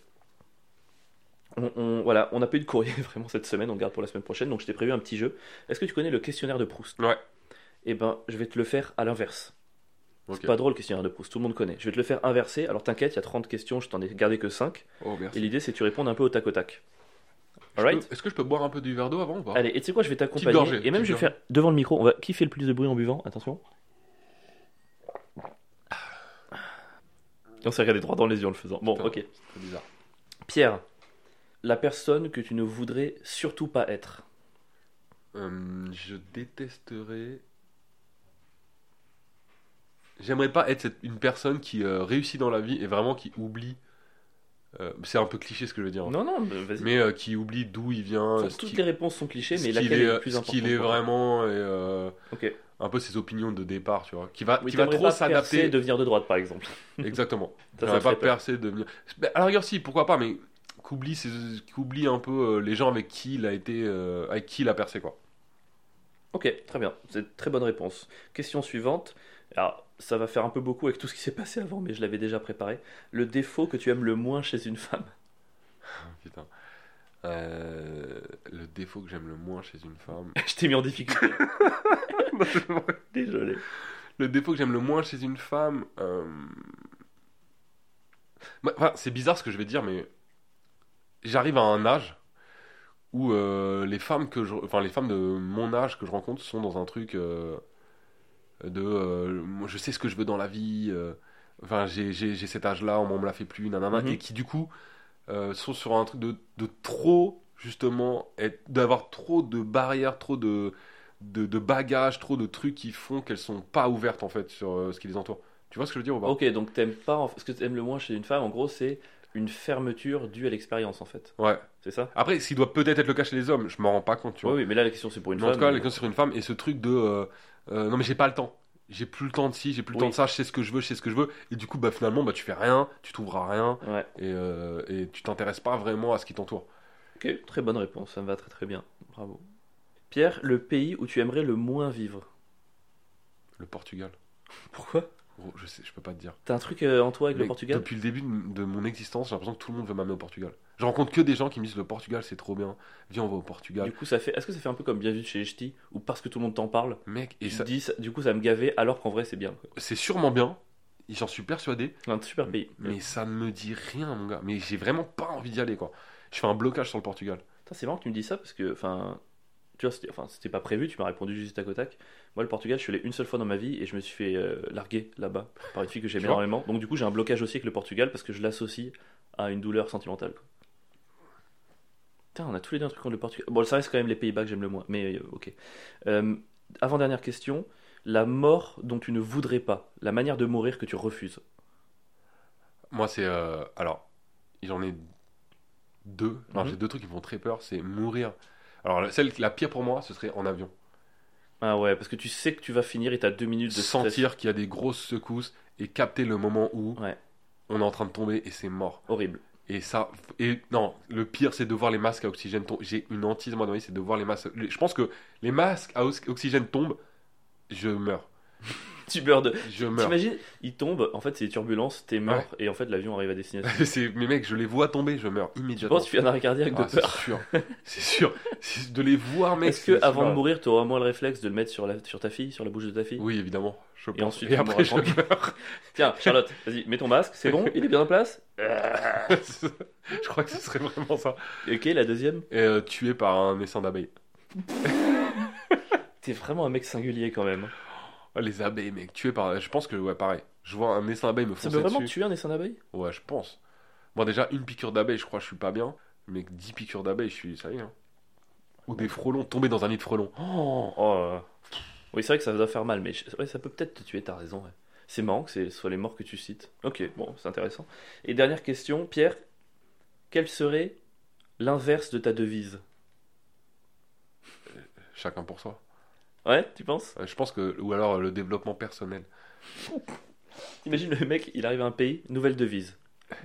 S2: On, on- voilà, on n'a pas eu de courrier vraiment cette semaine, on le garde pour la semaine prochaine, donc je t'ai prévu un petit jeu. Est-ce que tu connais le questionnaire de Proust?
S1: Ouais.
S2: Eh ben, je vais te le faire à l'inverse.
S1: Ok.
S2: C'est pas drôle le questionnaire de Proust, tout le monde connaît. Je vais te le faire inversé, alors t'inquiète, il y a 30 questions, je t'en ai gardé que 5.
S1: Oh, merci.
S2: Et l'idée, c'est que tu répondes un peu au tac au tac.
S1: Peux- Est-ce que je peux boire un peu du verre d'eau avant ou pas?
S2: Allez, et tu sais quoi, je vais t'accompagner.
S1: gorgée,
S2: Et même, je vais faire devant le micro. On va... Qui fait le plus de bruit en buvant? Attention. On s'est regardé droit dans les yeux en le faisant. Bon,
S1: Putain.
S2: ok.
S1: C'est bizarre.
S2: Pierre, la personne que tu ne voudrais surtout pas être.
S1: Euh, je détesterais. J'aimerais pas être cette- une personne qui euh, réussit dans la vie et vraiment qui oublie euh, c'est un peu cliché ce que je veux dire, hein.
S2: Non, non, mais vas-y.
S1: mais euh, qui oublie d'où il vient,
S2: Toutes
S1: ce
S2: toutes
S1: qui-
S2: les réponses sont clichés,
S1: ce
S2: mais
S1: qu'il
S2: laquelle
S1: est,
S2: plus
S1: ce
S2: important
S1: qu'il est
S2: pour toi
S1: vraiment et euh,
S2: Ok.
S1: un peu ses opinions de départ, tu vois, qui va,
S2: Oui,
S1: qui va
S2: t'aimerais
S1: trop
S2: pas percer
S1: s'adapter.
S2: et devenir de droite, par exemple.
S1: Exactement.
S2: Ça, ça
S1: J'aurais
S2: te
S1: pas
S2: ferait peur.
S1: percé de venir. Ben, à la rigueur, si, pourquoi pas, mais qu'oublie, ses- qu'oublie un peu euh, les gens avec qui il a été, euh, avec qui il a percé quoi.
S2: Ok, très bien. C'est une très bonne réponse. Question suivante. Alors, ça va faire un peu beaucoup avec tout ce qui s'est passé avant, mais je l'avais déjà préparé. Le défaut que tu aimes le moins chez une femme?
S1: Putain. Euh, le défaut que j'aime le moins chez une femme.
S2: Je t'ai mis en difficulté. Désolé.
S1: le défaut que j'aime le moins chez une femme. euh, bah, enfin, c'est bizarre ce que je vais dire, mais j'arrive à un âge où euh, les femmes que je, enfin les femmes de mon âge que je rencontre sont dans un truc euh, de, euh, moi je sais ce que je veux dans la vie. Enfin, j'ai, cet âge-là, on me l'a fait plus, nanana,
S2: Mhm.
S1: et qui du coup sont sur un truc de, de trop justement d'avoir trop de barrières, trop de, de, de bagages, trop de trucs qui font qu'elles sont pas ouvertes en fait sur ce qui les entoure. Tu vois ce que je veux dire ou pas?
S2: Ok, donc t'aimes pas. en- Ce que t'aimes le moins chez une femme, en gros, c'est une fermeture due à l'expérience, en fait.
S1: Ouais.
S2: C'est ça?
S1: Après, ce qui doit peut-être être le cas chez les hommes, je m'en rends pas compte, tu vois.
S2: oui, mais là, la question, c'est pour une
S1: Mais en
S2: femme.
S1: tout cas, les questions sur une femme et ce truc de euh, euh, non mais j'ai pas le temps. J'ai plus le temps de ci, j'ai plus le
S2: Oui.
S1: temps de ça, je sais ce que je veux, je sais ce que je veux. Et du coup, bah finalement, bah tu fais rien, tu trouveras rien
S2: Ouais.
S1: et, euh, et tu t'intéresses pas vraiment à ce qui t'entoure.
S2: Ok, très bonne réponse. Ça me va très très bien. Bravo. Pierre, le pays où tu aimerais le moins vivre?
S1: Le Portugal.
S2: Pourquoi?
S1: Gros, je sais, je peux pas te dire.
S2: T'as un truc euh, en toi avec le Portugal
S1: Depuis le début de, de mon existence, j'ai l'impression que tout le monde veut m'amener au Portugal. Je rencontre que des gens qui me disent le Portugal c'est trop bien. Viens, on va au Portugal.
S2: Du coup, ça fait. Est-ce que ça fait un peu comme Bienvenue chez les Ch'tis Ou parce que tout le monde t'en parle?
S1: Mec, et ça,
S2: dis, ça- du coup, ça me gaver alors qu'en vrai, c'est bien. quoi.
S1: c'est sûrement bien. Et J'en suis persuadé.
S2: Un super pays.
S1: Mais ça ne me dit rien, mon gars. Mais j'ai vraiment pas envie d'y aller, quoi. Je fais un blocage sur le Portugal.
S2: Putain, c'est marrant que tu me dis ça parce que, enfin, tu vois, c'était, enfin, c'était pas prévu, tu m'as répondu juste à tac. Moi, le Portugal, je suis allé une seule fois dans ma vie et je me suis fait euh, larguer là-bas par une fille que j'aime énormément. Donc, du coup, j'ai un blocage aussi avec le Portugal parce que je l'associe à une douleur sentimentale. quoi. Putain, on a tous les deux un truc contre le Portugal. Bon, ça reste quand même les Pays-Bas que j'aime le moins, mais euh, ok. Euh, avant-dernière question. La mort dont tu ne voudrais pas, la manière de mourir que tu refuses.
S1: Moi, c'est. euh, Alors, j'en ai deux. Non,
S2: Mhm.
S1: j'ai deux trucs qui me font très peur. C'est mourir. Alors, la- celle, la pire pour moi, ce serait en avion.
S2: Ah ouais, parce que tu sais que tu vas finir et t'as deux minutes de.
S1: Sentir qu'il y a des grosses secousses et capter le moment où
S2: Ouais.
S1: on est en train de tomber et c'est mort.
S2: Horrible.
S1: Et ça. Et non, le pire, c'est de voir les masques à oxygène tomber. J'ai une hantise, moi, dans c'est de voir les masques. Je pense que les masques à ox- oxygène tombent, je meurs.
S2: Tu meurs de.
S1: Je meurs.
S2: T'imagines, il tombe, en fait c'est des turbulences, t'es mort et en fait l'avion arrive à destination.
S1: mais mec, je les vois tomber, je meurs
S2: Je
S1: immédiatement.
S2: pense que tu fais un arrêt cardiaque de
S1: Ah, c'est
S2: peur.
S1: sûr, c'est sûr. C'est de les voir, mec.
S2: Est-ce que avant de mourir, tu auras moins le réflexe de le mettre sur, la, sur ta fille, sur la bouche de ta fille?
S1: Oui, évidemment. Je
S2: Et
S1: pense.
S2: ensuite,
S1: et après, je meurs.
S2: Tiens, Charlotte, vas-y, mets ton masque, c'est bon, il est bien en place?
S1: Je crois que ce serait vraiment ça.
S2: Ok, la deuxième?
S1: Euh, tué par un essaim d'abeilles.
S2: T'es vraiment un mec singulier quand même.
S1: Ah, les abeilles, mec. Tué par. Je pense que, ouais, pareil. Je vois un essaim d'abeilles me
S2: Ça
S1: foncer
S2: peut vraiment
S1: dessus.
S2: tuer un essaim d'abeille?
S1: Ouais, je pense. Moi, déjà, une piqûre d'abeille, je crois je suis pas bien. Mais 10 piqûres d'abeilles, je suis. Ça y est. hein. Ou des frelons, tomber dans un nid de frelons.
S2: Oh, oh, euh. Oui, c'est vrai que ça doit faire mal, mais je- ouais, ça peut peut-être te tuer, t'as raison. ouais. C'est marrant que ce soit les morts que tu cites. Ok, bon, c'est intéressant. Et dernière question, Pierre, quelle serait l'inverse de ta devise?
S1: Chacun pour soi.
S2: Ouais, tu penses?
S1: Euh, Je pense que. Ou alors euh, le développement personnel.
S2: Imagine le mec, il arrive à un pays, nouvelle devise.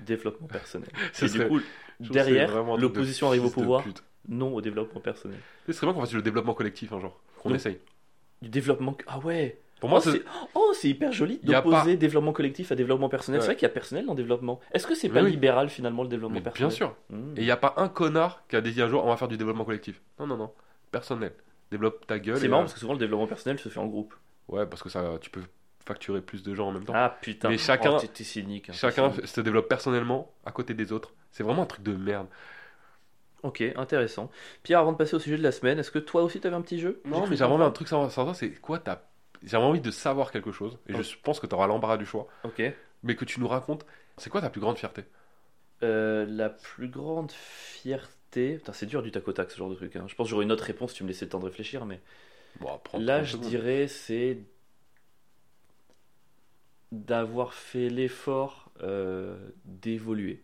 S2: Développement personnel.
S1: Ce
S2: Et du coup,
S1: je trouve que c'est
S2: derrière,
S1: vraiment un truc de
S2: l'opposition arrive au
S1: fils de
S2: pouvoir.
S1: pute.
S2: Non au développement personnel.
S1: Ce serait bien qu'on fasse le développement collectif un jour. Qu'on essaye.
S2: Du développement. Ah ouais
S1: Pour moi,
S2: oh,
S1: c'est-
S2: c'est oh, c'est hyper joli
S1: Y a
S2: d'opposer développement collectif à développement personnel.
S1: Ouais.
S2: C'est vrai qu'il y a personnel dans le développement. Est-ce que c'est
S1: Mais
S2: pas
S1: oui.
S2: libéral finalement le développement
S1: Mais
S2: personnel?
S1: bien sûr.
S2: Hmm.
S1: Et il n'y a pas un connard qui a dit un jour on va faire du développement collectif. Non, non, non. Personnel. Développe ta gueule.
S2: C'est marrant
S1: euh,
S2: parce que souvent le développement personnel se fait en groupe.
S1: Ouais, parce que ça, tu peux facturer plus de gens en même temps.
S2: Ah putain.
S1: Mais chacun-
S2: Oh, t'es- cynique. hein,
S1: Chacun se développe personnellement à côté des autres. C'est vraiment un truc de merde.
S2: Ok, intéressant. Pierre, avant de passer au sujet de la semaine, est-ce que toi aussi t'avais un petit jeu?
S1: Non, mais j'avais envie un
S2: comprendre.
S1: truc savoir, savoir c'est quoi ta. J'avais envie de savoir quelque chose. Et
S2: Oh.
S1: je pense que tu auras l'embarras du choix.
S2: Ok.
S1: Mais que tu nous racontes, c'est quoi ta plus grande fierté?
S2: Euh, la plus grande fierté. Putain, c'est dur du tac au tac ce genre de truc. hein. Je pense que j'aurais une autre réponse si tu me laissais le temps de réfléchir, mais.
S1: Bon,
S2: Là,
S1: 30
S2: je dirais, c'est d'avoir fait l'effort euh, d'évoluer.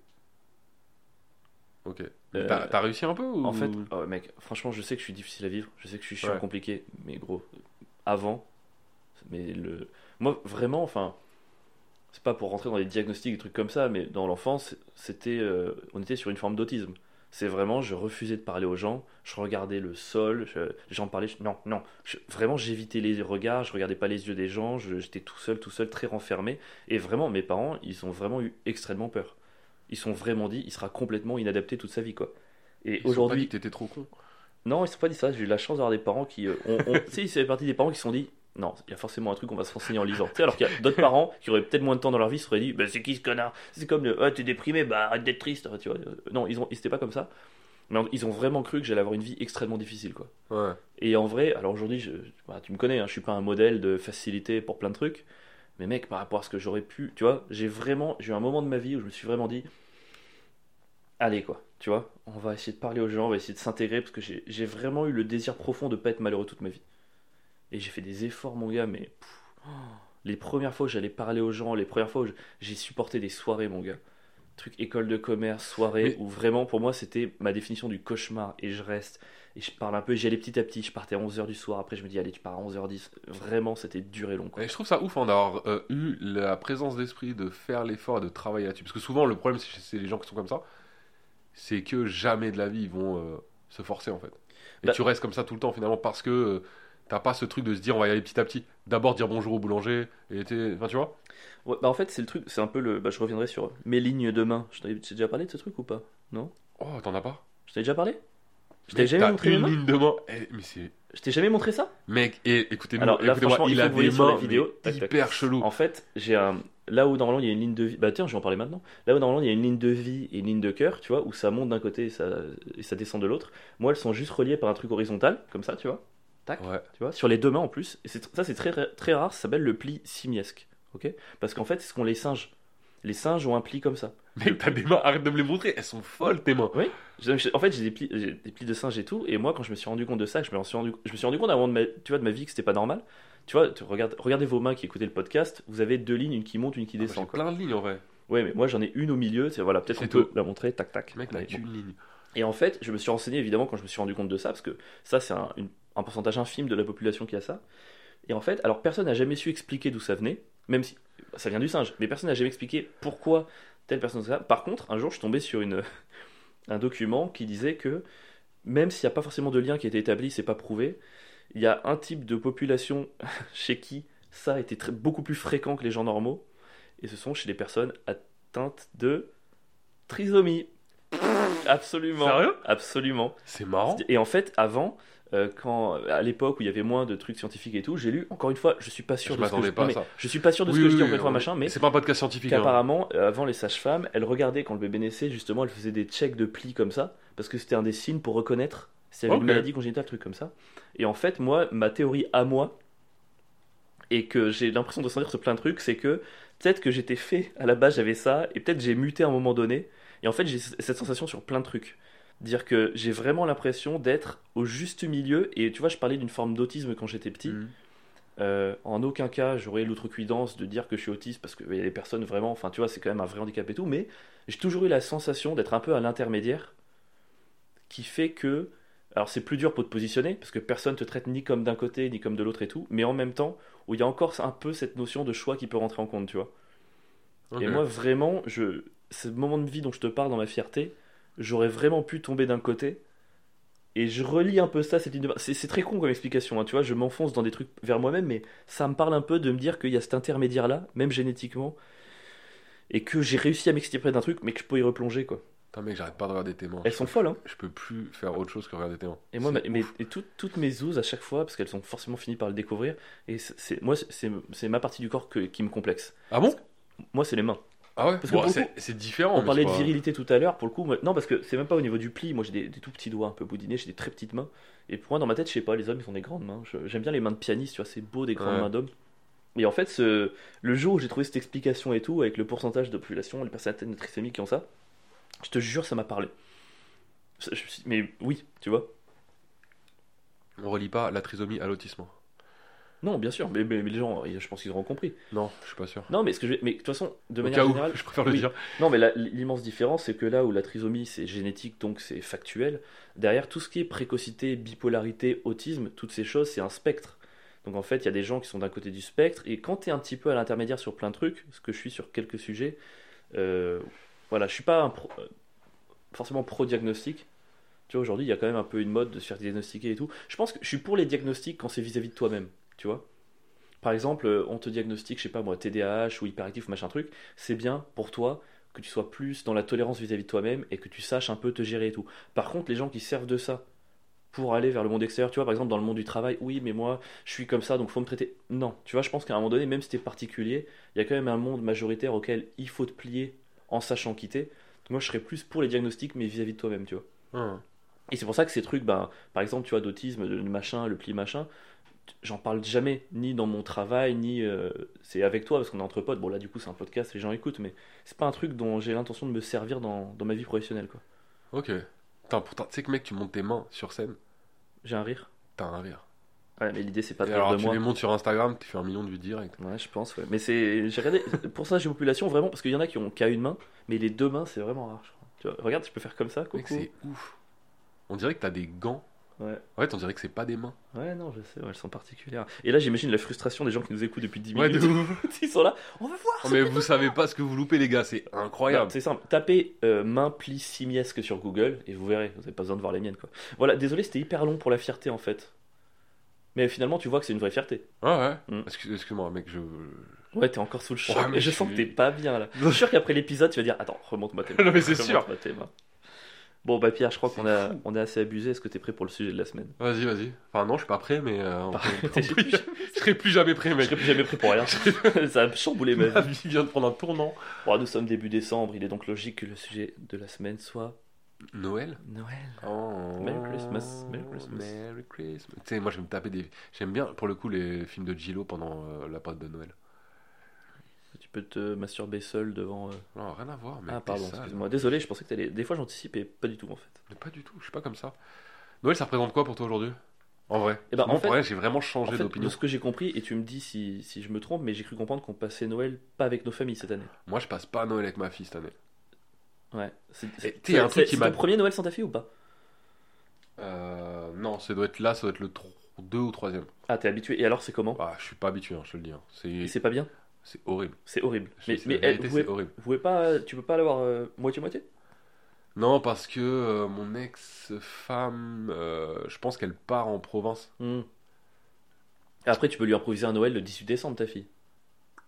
S1: Ok.
S2: Euh,
S1: T'as t'as réussi un peu ou...
S2: En fait, oh, mec, franchement, je sais que je suis difficile à vivre, je sais que je suis chiant,
S1: Ouais.
S2: compliqué, mais gros, avant, mais le. Moi, vraiment, enfin, c'est pas pour rentrer dans les diagnostics, des trucs comme ça, mais dans l'enfance, c'était. euh, on était sur une forme d'autisme. C'est vraiment, je refusais de parler aux gens, je regardais le sol, je- les gens parlaient, je- non, non, je- vraiment, j'évitais les regards, je regardais pas les yeux des gens, j'étais tout seul, tout seul, très renfermé, et vraiment, mes parents, ils ont vraiment eu extrêmement peur. Ils se sont vraiment dit, il sera complètement inadapté toute sa vie, quoi. Et aujourd'hui,
S1: t'étais trop con.
S2: non, ils ne sont pas dit ça. J'ai eu la chance d'avoir des parents qui. euh, ont, ont- tu sais, ils faisaient partie des parents qui se sont dit non, il y a forcément un truc, on va se renseigner en lisant. Tu sais, alors qu'il y a d'autres parents qui auraient peut-être moins de temps dans leur vie, se seraient dit bah, c'est qui ce connard? C'est comme le ah, t'es déprimé, bah arrête d'être triste. Tu vois. Euh, Non, ils ont, ils étaient pas comme ça. Mais ils ont vraiment cru que j'allais avoir une vie extrêmement difficile, quoi.
S1: Ouais.
S2: Et en vrai, alors aujourd'hui, je, bah, tu me connais, hein, je suis pas un modèle de facilité pour plein de trucs. Mais mec, par rapport à ce que j'aurais pu, tu vois, j'ai vraiment, j'ai eu un moment de ma vie où je me suis vraiment dit, allez quoi, tu vois, on va essayer de parler aux gens, on va essayer de s'intégrer parce que j'ai j'ai vraiment eu le désir profond de pas être malheureux toute ma vie. Et j'ai fait des efforts, mon gars, mais pff, oh, les premières fois où j'allais parler aux gens, les premières fois où j'ai supporté des soirées, mon gars. Truc école de commerce, soirée,
S1: Mais-
S2: où vraiment pour moi c'était ma définition du cauchemar. Et je reste, et je parle un peu, j'y allais petit à petit, je partais à 11h du soir, après je me dis allez tu pars à 11h10. Vraiment c'était dur et long. Quoi.
S1: Et je trouve ça ouf hein, d'avoir euh, eu la présence d'esprit de faire l'effort et de travailler là-dessus. Parce que souvent, le problème, c'est c'est les gens qui sont comme ça, c'est que jamais de la vie ils vont euh, se forcer en fait. Et
S2: Bah-
S1: tu restes comme ça tout le temps finalement parce que euh, t'as pas ce truc de se dire on va y aller petit à petit. D'abord dire bonjour au boulanger, et t'es- enfin tu vois.
S2: Ouais, bah en fait c'est le truc, c'est un peu le. Bah, je reviendrai sur mes lignes de main. Je t'ai déjà parlé de ce truc ou pas? Non?
S1: Oh, t'en as pas?
S2: Je t'ai déjà parlé? Je t'ai jamais montré
S1: une ligne de main? Eh, mais c'est.
S2: Je t'ai jamais montré ça?
S1: Mec, et écoutez-nous,
S2: Alors là, franchement, il
S1: il a des mains
S2: vidéo.
S1: hyper chelou.
S2: En fait, j'ai un. Là où normalement il y a une ligne de vie. Bah tiens, je vais en parler maintenant. Là où normalement il y a une ligne de vie et une ligne de cœur, tu vois, où ça monte d'un côté et ça, et ça descend de l'autre. Moi, elles sont juste reliées par un truc horizontal, comme ça, tu vois. Tac.
S1: Ouais.
S2: Tu vois, sur les deux mains en plus. Et ça, c'est très, très rare. Ça s'appelle le pli simiesque. Ok? Parce qu'en fait, c'est ce qu'ont les singes. Les singes ont un pli comme ça.
S1: Mec, t'as des mains, arrête de me les montrer, elles sont folles tes mains.
S2: J'ai- En fait, j'ai des plis, des plis de singe et tout. Et moi, quand je me suis rendu compte de ça, je me suis rendu, je me suis rendu compte avant de ma, tu vois, de ma vie que c'était pas normal. Tu vois, tu regardes, regardez vos mains qui écoutez le podcast. Vous avez deux lignes, une qui monte, une qui
S1: Ah,
S2: descend.
S1: J'ai
S2: quoi.
S1: plein de lignes en vrai.
S2: Ouais, mais moi j'en ai une au milieu. C'est voilà, peut-être on peut
S1: tout.
S2: la montrer. Tac, tac.
S1: Mec, t'as qu'une ligne.
S2: Et en fait, je me suis renseigné évidemment quand je me suis rendu compte de ça, parce que ça, c'est un, pourcentage infime de la population qui a ça. Et en fait, alors personne n'a jamais su expliquer d'où ça venait, même si ça vient du singe, mais personne n'a jamais expliqué pourquoi telle personne ça. Par contre, un jour, je suis tombé sur un document qui disait que même s'il n'y a pas forcément de lien qui a été établi, c'est pas prouvé, il y a un type de population chez qui ça était beaucoup plus fréquent que les gens normaux, et ce sont chez les personnes atteintes de trisomie. Absolument.
S1: Sérieux?
S2: Absolument.
S1: C'est marrant.
S2: Et en fait, avant, euh, quand à l'époque où il y avait moins de trucs scientifiques et tout, j'ai lu. Encore une fois, je suis pas sûr
S1: Je
S2: de ce que je,
S1: pas
S2: non, mais je suis pas sûr de ce
S1: Oui,
S2: que je
S1: oui,
S2: dis encore
S1: oui,
S2: une fois
S1: on-
S2: machin, mais
S1: C'est pas un podcast scientifique. hein.
S2: qu'apparemment, euh, avant les sages-femmes, elles regardaient quand le bébé naissait, justement, elles faisaient des checks de plis comme ça, parce que c'était un des signes pour reconnaître s'il y avait une maladie congénitale, truc comme ça. Et en fait, moi, ma théorie à moi, et que j'ai l'impression de sentir sur plein de trucs, c'est que peut-être que j'étais fait, à la base j'avais ça, et peut-être j'ai muté à un moment donné, et en fait j'ai cette sensation sur plein de trucs. Dire que j'ai vraiment l'impression d'être au juste milieu, et tu vois, je parlais d'une forme d'autisme quand j'étais petit.
S1: Mhm.
S2: Euh, en aucun cas, j'aurais l'outrecuidance de dire que je suis autiste parce qu'il y a des personnes vraiment, enfin tu vois, c'est quand même un vrai handicap et tout, mais j'ai toujours eu la sensation d'être un peu à l'intermédiaire qui fait que, alors c'est plus dur pour te positionner parce que personne te traite ni comme d'un côté ni comme de l'autre et tout, mais en même temps où il y a encore un peu cette notion de choix qui peut rentrer en compte, tu vois. Et moi vraiment, je, ce moment de vie dont je te parle dans ma fierté, j'aurais vraiment pu tomber d'un côté. Et je relis un peu ça, cette ligne de... C'est très con comme explication, hein, tu vois, je m'enfonce dans des trucs vers moi-même, mais ça me parle un peu de me dire qu'il y a cet intermédiaire-là, même génétiquement, et que j'ai réussi à m'extirper d'un truc, mais que je peux y replonger, quoi.
S1: Putain, mec, j'arrête pas de regarder tes mains.
S2: Elles sont folles, hein.
S1: Je peux plus faire autre chose que regarder tes mains.
S2: Et moi, mais, et tout- toutes mes ouzes à chaque fois, parce qu'elles ont forcément fini par le découvrir, et c'est- moi, c'est ma partie du corps que- qui me complexe.
S1: Ah bon?
S2: Moi, c'est les mains.
S1: Ah ouais Bon, c'est différent.
S2: On parlait de virilité tout à l'heure, pour le coup, moi- non, parce que c'est même pas au niveau du pli. Moi, j'ai des, des tout petits doigts un peu boudinés, j'ai des très petites mains. Et pour moi, dans ma tête, je sais pas, les hommes, ils ont des grandes mains. J'aime bien les mains de pianiste, tu vois, c'est beau, des grandes
S1: Ouais.
S2: mains d'hommes. Et en fait, ce, le jour où j'ai trouvé cette explication et tout, avec le pourcentage de population, les personnes atteintes de trisomie qui ont ça, je te jure, ça m'a parlé. Je mais oui, tu vois.
S1: On relie pas la trisomie à l'autisme.
S2: Non, bien sûr, mais, mais- mais les gens, je pense qu'ils auront compris.
S1: Non, je suis pas sûr.
S2: Non, mais ce que je vais- mais de toute façon, de
S1: Au
S2: manière
S1: cas où,
S2: générale,
S1: je préfère le
S2: oui.
S1: dire.
S2: Non, mais la- l'immense différence, c'est que là où la trisomie, c'est génétique, donc c'est factuel, derrière tout ce qui est précocité, bipolarité, autisme, toutes ces choses, c'est un spectre. Donc en fait, il y a des gens qui sont d'un côté du spectre, et quand tu es un petit peu à l'intermédiaire sur plein de trucs, ce que je suis sur quelques sujets, euh, voilà, je suis pas un pro- euh, forcément pro-diagnostic. Tu vois, aujourd'hui, il y a quand même un peu une mode de se faire diagnostiquer et tout. Je pense que je suis pour les diagnostics quand c'est vis-à-vis de toi-même, tu vois. Par exemple, euh, on te diagnostique, je sais pas moi, TDAH ou hyperactif ou machin truc, c'est bien pour toi que tu sois plus dans la tolérance vis-à-vis de toi-même et que tu saches un peu te gérer et tout. Par contre, les gens qui servent de ça pour aller vers le monde extérieur, tu vois, par exemple dans le monde du travail, oui, mais moi, je suis comme ça, donc faut me traiter. Non, tu vois, je pense qu'à un moment donné, même si t'es particulier, il y a quand même un monde majoritaire auquel il faut te plier en sachant quitter. Moi, je serais plus pour les diagnostics, mais vis-à-vis de toi-même, tu vois.
S1: Hum.
S2: Et c'est pour ça que ces trucs, ben, par exemple, tu vois, d'autisme, le machin, le pli machin, j'en parle jamais, ni dans mon travail, ni euh, c'est avec toi, parce qu'on est entre potes. Bon, là, du coup, c'est un podcast, les gens écoutent, mais c'est pas un truc dont j'ai l'intention de me servir dans, dans ma vie professionnelle, quoi.
S1: Ok. Putain, pourtant, tu sais que mec, tu montes tes mains sur scène,
S2: J'ai un rire.
S1: t'as un rire.
S2: Ouais, mais l'idée, c'est pas de
S1: alors,
S2: de
S1: tu
S2: moi.
S1: les montes sur Instagram, tu fais un million de vues direct.
S2: Ouais, je pense, ouais. Mais c'est. J'ai regardé. Pour ça, j'ai population vraiment, parce qu'il y en a qui ont qu'à une main, mais les deux mains, c'est vraiment rare, je crois. Tu vois, regarde, je peux faire comme ça,
S1: Mec,
S2: coucou.
S1: c'est ouf. On dirait que t'as des gants.
S2: Ouais.
S1: En fait, on dirait que c'est pas des mains.
S2: Ouais, non, je sais, ouais, elles sont particulières. Et là, j'imagine la frustration des gens qui nous écoutent depuis 10
S1: Ouais,
S2: minutes.
S1: de ouf.
S2: Ils sont là, on va voir
S1: mais vous savez pas ce que vous loupez, les gars, c'est incroyable.
S2: C'est simple, tapez euh, main pli simiesque sur Google et vous verrez, vous n'avez pas besoin de voir les miennes quoi. Voilà, désolé, c'était hyper long pour la fierté en fait. Mais finalement, tu vois que c'est une vraie fierté.
S1: Ouais, ouais.
S2: Mm.
S1: Excuse- Excuse-moi, mec, je.
S2: Ouais, t'es encore sous le choc.
S1: Ouais, mais
S2: je
S1: je
S2: sens que t'es pas bien là. Je suis sûr qu'après l'épisode, tu vas dire Attends, remonte-moi tes mains.
S1: Non, mais c'est
S2: mains. Bon, bah Pierre, je crois qu'on a, on a assez abusé. Est-ce que t'es prêt pour le sujet de la semaine?
S1: Vas-y, vas-y. Enfin, non, je suis pas prêt, mais. euh, on
S2: Bah,
S1: peut-
S2: t'es-
S1: on peut- je serai plus jamais prêt,
S2: Je
S1: mec.
S2: serais plus jamais prêt pour rien. Ça a chamboulé ma
S1: Ma
S2: vie.
S1: vie vient de prendre un tournant.
S2: Bon, nous sommes début décembre, il est donc logique que le sujet de la semaine soit
S1: Noël
S2: Noël.
S1: Oh.
S2: Merry Christmas, Merry Christmas.
S1: Merry Christmas. Tu sais, moi, je vais me taper des. J'aime bien, pour le coup, les films de Gillo pendant euh, la période de Noël.
S2: Tu peux te masturber seul devant. euh,
S1: Non, rien à voir, mec.
S2: Ah pardon, excuse-moi. Désolé, je pensais que t'allais. Des fois j'anticipe et pas du tout en fait.
S1: Mais pas du tout, je suis pas comme ça. Noël, ça représente quoi pour toi aujourd'hui? En vrai
S2: Eh ben,
S1: Moi,
S2: en fait-
S1: pour vrai, j'ai vraiment
S2: En
S1: changé
S2: fait,
S1: d'opinion.
S2: de ce que j'ai compris, et tu me dis si, si je me trompe, mais j'ai cru comprendre qu'on passait Noël pas avec nos familles cette année.
S1: Moi, je passe pas Noël avec ma fille cette année.
S2: Ouais. C'est
S1: Et un
S2: c'est-
S1: truc qui
S2: c'est
S1: m'a-
S2: ton premier Noël sans ta fille ou pas?
S1: Euh, non, ça doit être là, ça doit être le 2 ou 3
S2: Ah, t'es habitué. Et alors c'est comment?
S1: Ah, je suis pas habitué, hein, je te le dis. hein.
S2: Et
S1: C'est
S2: c'est pas bien?
S1: C'est horrible.
S2: C'est horrible.
S1: Je-
S2: Mais, mais elle,
S1: vérité,
S2: vous, pouvez, vous pouvez pas, tu peux pas l'avoir euh, moitié-moitié?
S1: Non, parce que euh, mon ex-femme, euh, je pense qu'elle part en province.
S2: Hmm. Après, tu peux lui improviser un Noël le 18 décembre, ta fille.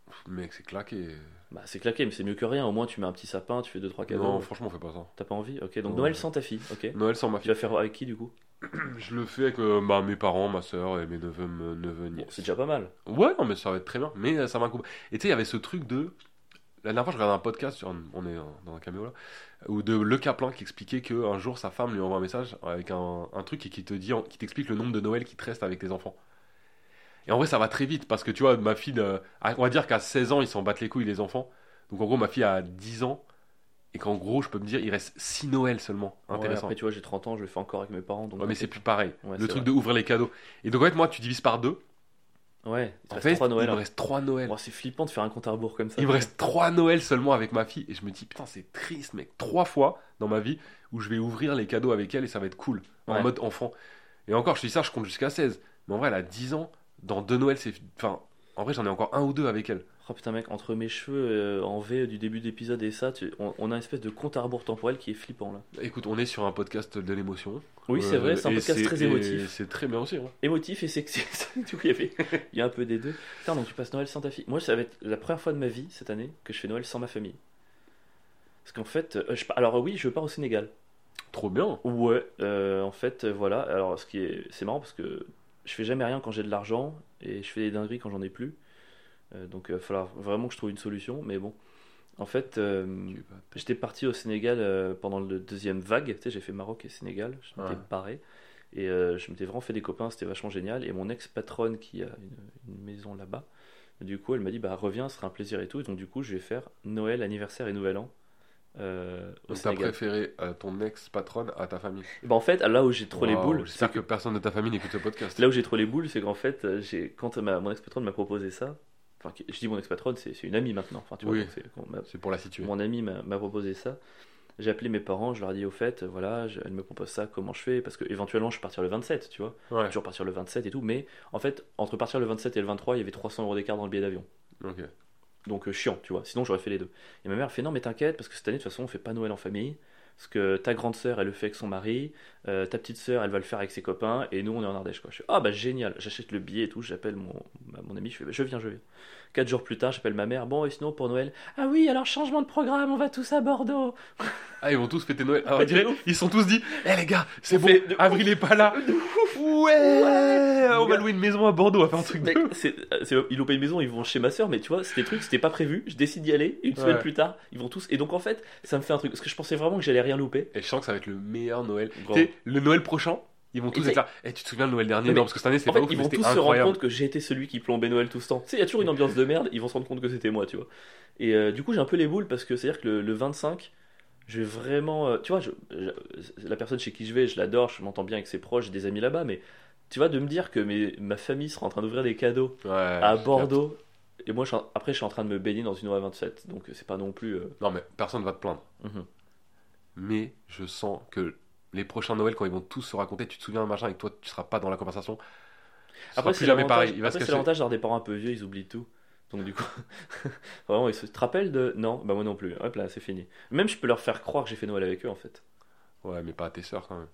S1: Pff, Mec, c'est claqué.
S2: Bah, c'est claqué, mais c'est mieux que rien. Au moins, tu mets un petit sapin, tu fais 2-3 cadeaux.
S1: Non, franchement, on fait pas ça.
S2: T'as pas envie? Ok, donc
S1: Non.
S2: Noël sans ta fille. Ok.
S1: Noël sans ma
S2: Tu
S1: fille.
S2: vas faire avec qui du coup?
S1: Je le fais avec euh, bah, mes parents, ma soeur et mes neveux, me- neveux
S2: Bon. C'est déjà pas mal.
S1: Ouais, non, mais ça va être très bien. Mais euh, ça m'a coupé. Et tu sais, il y avait ce truc de. La dernière fois, je regardais un podcast, sur- on est dans- un caméo là, où de Le Caplin qui expliquait qu'un jour sa femme lui envoie un message avec un, un truc et qui te dit, qui t'explique le nombre de Noël qui te reste avec tes enfants. Et en vrai, ça va très vite parce que tu vois, ma fille, de- ah, on va dire qu'à 16 ans, ils s'en battent les couilles, les enfants. Donc en gros, ma fille a 10 ans et qu'en gros, je peux me dire, il reste 6 Noël seulement.
S2: Ouais,
S1: Intéressant.
S2: après, tu vois, j'ai 30 ans, je le fais encore avec mes parents. Donc
S1: Ouais, mais c'est plus pareil.
S2: Ouais,
S1: le truc
S2: vrai.
S1: de ouvrir les cadeaux. Et donc en fait, moi, tu divises par deux.
S2: Ouais, il te
S1: En
S2: reste
S1: fait,
S2: 3 Noël.
S1: il me
S2: hein.
S1: reste 3 Noël.
S2: Oh, c'est flippant de faire un compte à rebours comme ça.
S1: Il me reste trois Noëls seulement avec ma fille et je me dis putain c'est triste mec trois fois dans ma vie où je vais ouvrir les cadeaux avec elle et ça va être cool en
S2: Ouais.
S1: mode enfant et encore je te dis ça je compte jusqu'à 16 mais en vrai elle a 10 ans dans deux Noëls c'est enfin en vrai j'en ai encore un ou deux avec elle
S2: Oh putain, mec, entre mes cheveux euh, en V du début d'épisode et ça, tu- on, on a une espèce de compte à rebours temporel qui est flippant là.
S1: écoute on est sur un podcast de l'émotion
S2: Oui, c'est
S1: Euh,
S2: vrai, c'est un podcast très émotif.
S1: c'est très bien aussi hein.
S2: Émotif et sexy. Coup, il y avait- il y a un peu des deux. Putain, donc tu passes Noël sans ta fille. Moi, ça va être la première fois de ma vie cette année que je fais Noël sans ma famille. Parce qu'en fait, euh, je alors oui, je pars au Sénégal.
S1: trop bien
S2: Ouais, euh, en fait, euh, voilà. Alors, ce qui est, c'est marrant parce que je fais jamais rien quand j'ai de l'argent et je fais des dingueries quand j'en ai plus. Euh, donc, il va falloir vraiment que je trouve une solution. Mais bon, en fait, euh, j'étais parti au Sénégal euh, pendant le deuxième vague. Tu sais, j'ai fait Maroc et Sénégal. Je m'étais
S1: Ouais.
S2: barré et euh, je m'étais vraiment fait des copains. C'était vachement génial. Et mon ex-patronne qui a une, une maison là-bas, du coup, elle m'a dit bah reviens, ce sera un plaisir et tout. Et donc, du coup, je vais faire Noël, anniversaire et Nouvel An au
S1: Donc t'as préféré ton ex-patronne à ta famille.
S2: Et ben, en fait, là où j'ai trop les boules,
S1: J'espère que personne de ta famille n'écoute ce podcast.
S2: Là où j'ai trop les boules, c'est qu'en fait, quand ma, mon ex-patronne m'a proposé ça, enfin, je dis mon ex-patronne, c'est une amie maintenant, enfin, tu vois,
S1: Oui.
S2: c'est-
S1: pour la situer.
S2: mon ami m'a proposé ça. J'ai appelé mes parents, je leur ai dit au fait, voilà, je- elle me propose ça, comment je fais? Parce que éventuellement, je partir le 27, tu vois,
S1: Ouais.
S2: toujours partir le 27 et tout, mais en fait, entre partir le 27 et le 23, il y avait 300 euros d'écart dans le billet d'avion. Donc euh, chiant, tu vois. Sinon, j'aurais fait les deux. Et ma mère fait non, mais t'inquiète, parce que cette année, de toute façon, on fait pas Noël en famille. Parce que ta grande sœur, elle le fait avec son mari, euh, ta petite sœur, elle va le faire avec ses copains, et nous, on est en Ardèche. Quoi. Je fais, ah bah génial, j'achète le billet et tout, j'appelle mon, mon ami, je fais, bah, je viens, je viens. Quatre jours plus tard, j'appelle ma mère, bon, et sinon pour Noël, ah oui, alors changement de programme, on va tous à Bordeaux.
S1: Ah, ils vont tous fêter Noël. Ah, on
S2: Ouais,
S1: dirait, ils sont tous dit, eh les gars, c'est
S2: On
S1: bon,
S2: fait
S1: Avril est pas là. Ouais, on va louer une maison à Bordeaux, on va faire un truc
S2: Mec,
S1: de.
S2: euh, ils pas une maison, ils vont chez ma soeur, mais tu vois, c'était truc, c'était pas prévu, je décide d'y aller, une semaine
S1: Ouais.
S2: plus tard, ils vont tous. Et donc en fait, ça me fait un truc, parce que je pensais vraiment que j'allais rien louper.
S1: Et je sens que ça va être le meilleur Noël. Le Noël prochain, ils vont tous
S2: Et
S1: être là. Eh, tu te souviens de Noël dernier? Non, parce que cette année, c'est pas ouf,
S2: ils vont tous se rendre compte que j'ai été celui qui plombait Noël tout ce temps. Tu sais, il y a toujours une ambiance de merde, ils vont se rendre compte que c'était moi, tu vois. Et euh, du coup, j'ai un peu les boules parce que c'est-à-dire que le, le 25, je vais vraiment. euh, tu vois, la personne chez qui je vais, je l'adore, je m'entends bien avec ses proches, j'ai des amis là-bas, mais tu vois, de me dire que mes- ma famille sera en train d'ouvrir des cadeaux
S1: Ouais,
S2: à Bordeaux, et moi, je après, je suis en train de me baigner dans une OA 27, donc c'est pas non plus. euh.
S1: Non, mais personne va te plaindre.
S2: mhm.
S1: Mais je sens que les prochains Noël, quand ils vont tous se raconter, tu te souviens machin et toi, tu seras pas dans la conversation. Ce
S2: Après, c'est
S1: jamais pareil. Il va
S2: après, c'est l'avantage d'avoir des parents un peu vieux, ils oublient tout. Donc du coup, vraiment, ils se te rappellent de... Non, bah moi non plus. Hop là, c'est fini. Même je peux leur faire croire que j'ai fait Noël avec eux en fait.
S1: Ouais, mais pas à tes sœurs quand même.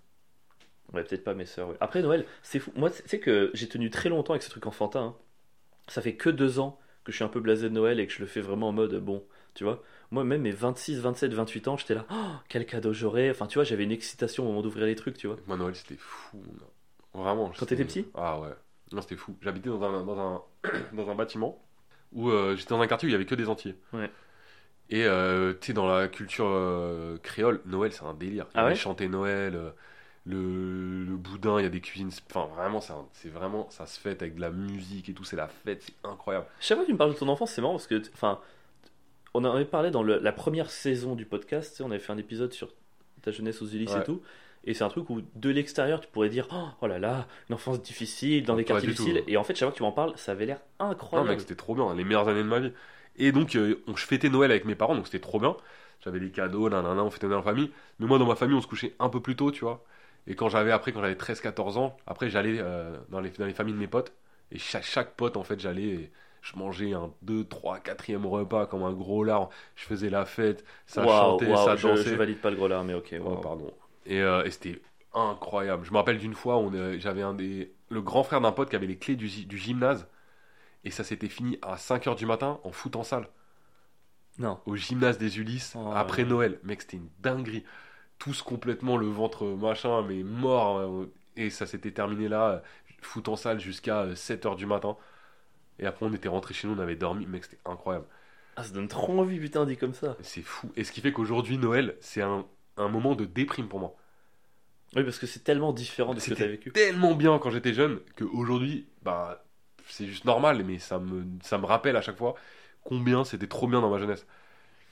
S2: Ouais, peut-être pas mes sœurs. ouais. Après Noël, c'est fou. Moi, c'est que j'ai tenu très longtemps avec ce truc enfantin. hein. Ça fait que deux ans que je suis un peu blasé de Noël et que je le fais vraiment en mode bon, tu vois. Moi, même mes 26, 27, 28 ans, j'étais là, oh, quel cadeau j'aurais. Enfin, tu vois, j'avais une excitation au moment d'ouvrir les trucs, tu vois.
S1: Moi, Noël, c'était fou. Vraiment.
S2: Quand t'étais petit?
S1: Ah ouais. Non, c'était fou. J'habitais dans un, dans un, dans un bâtiment où euh, j'étais dans un quartier où il y avait que des Antillais.
S2: Ouais.
S1: Et euh, tu sais, dans la culture euh, créole, Noël, c'est un délire. Il y
S2: Ah
S1: a
S2: ouais?
S1: chanter Noël, euh, le, le boudin, il y a des cuisines. Enfin, vraiment, c'est vraiment, ça se fête avec de la musique et tout. C'est la fête, c'est incroyable.
S2: Chaque fois que tu me parles de ton enfance, c'est marrant parce que, enfin, on en avait parlé dans le- la première saison du podcast. tu sais, on avait fait un épisode sur ta jeunesse aux Ulysses
S1: Ouais.
S2: et tout. Et c'est un truc où, de l'extérieur, tu pourrais dire oh, oh là là, une enfance difficile, dans
S1: Oh,
S2: des quartiers
S1: tout.
S2: difficiles. Et en fait, chaque fois que tu m'en parles, ça avait l'air
S1: Non,
S2: incroyable.
S1: mec, c'était trop bien, les meilleures années de ma vie. Et donc, euh, on, je fêtais Noël avec mes parents, donc c'était trop bien. J'avais des cadeaux, on fêtait Noël en famille. Mais moi, dans ma famille, on se couchait un peu plus tôt, tu vois. Et quand j'avais, après, quand j'avais 13-14 ans, après, j'allais euh, dans, les, dans les familles de mes potes. Et chaque, chaque pote, en fait, j'allais, et je mangeais un 2, 3, 4ème repas comme un gros lard. Je faisais la fête, ça
S2: Waouh,
S1: chantait, ça
S2: je,
S1: dansait.
S2: je valide pas le gros lard, mais ok.
S1: Oh, pardon. Et, euh, et c'était incroyable. Je me rappelle d'une fois, on, euh, j'avais un des, le grand frère d'un pote qui avait les clés du, gy- du gymnase. Et ça s'était fini à 5h du matin en foot en salle.
S2: Non.
S1: Au gymnase des Ulysses,
S2: Oh,
S1: après
S2: ouais.
S1: Noël. Mec, c'était une dinguerie. Tous complètement le ventre machin, mais mort. euh, Et ça s'était terminé là, foot en salle jusqu'à 7h du matin. Et après, on était rentré chez nous, on avait dormi. Mec, c'était incroyable.
S2: Ah, ça donne trop envie, putain, dit comme ça.
S1: C'est fou. Et ce qui fait qu'aujourd'hui, Noël, c'est un, un moment de déprime pour moi.
S2: Oui, parce que c'est tellement différent de ce que t'as vécu.
S1: tellement bien quand j'étais jeune qu'aujourd'hui, bah, c'est juste normal, mais ça me, ça me rappelle à chaque fois combien c'était trop bien dans ma jeunesse.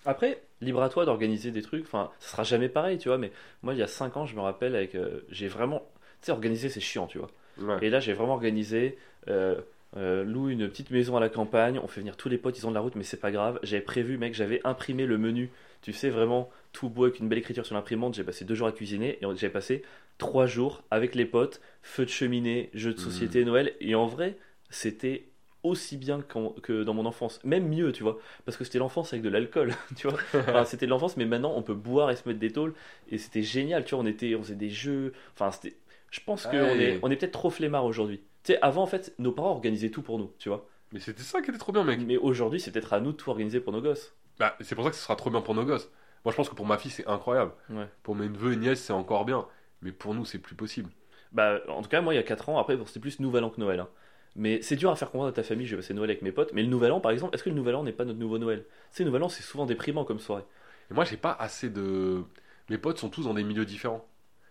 S2: Après, libre à toi d'organiser des trucs. Enfin, ça sera jamais pareil, tu vois. Mais moi, il y a 5 ans, je me rappelle, avec, euh, j'ai vraiment. Tu sais, organiser, c'est chiant, tu vois.
S1: Ouais.
S2: Et là, j'ai vraiment organisé. Euh, euh, loue une petite maison à la campagne. On fait venir tous les potes, ils ont de la route, mais c'est pas grave. J'avais prévu, mec, j'avais imprimé le menu. Tu sais, vraiment tout beau avec une belle écriture sur l'imprimante. J'ai passé deux jours à cuisiner et j'avais passé trois jours avec les potes, feu de cheminée, jeux de société, Noël. Et en vrai, c'était aussi bien que dans mon enfance, même mieux, tu vois, parce que c'était l'enfance avec de l'alcool, tu vois. Enfin, c'était l'enfance, mais maintenant on peut boire et se mettre des tôles, et c'était génial, tu vois. On était, on faisait des jeux, enfin, c'était. Je pense qu'on est, on est peut-être trop flemmard aujourd'hui. Tu sais, avant en fait, nos parents organisaient tout pour nous, tu vois.
S1: Mais c'était ça qui était trop bien, mec.
S2: Mais aujourd'hui, c'est peut-être à nous de tout organiser pour nos gosses.
S1: Bah, c'est pour ça que ce sera trop bien pour nos gosses. Moi, je pense que pour ma fille, c'est incroyable.
S2: Ouais.
S1: Pour mes neveux et nièces, c'est encore bien. Mais pour nous, c'est plus possible.
S2: Bah, en tout cas, moi, il y a 4 ans, après, c'était plus Nouvel An que Noël. hein. Mais c'est dur à faire comprendre à ta famille, je vais passer Noël avec mes potes. Mais le Nouvel An, par exemple, est-ce que le Nouvel An n'est pas notre nouveau Noël? Sais, Nouvel An, c'est souvent déprimant comme soirée.
S1: Et moi, j'ai pas assez de. Mes potes sont tous dans des milieux différents.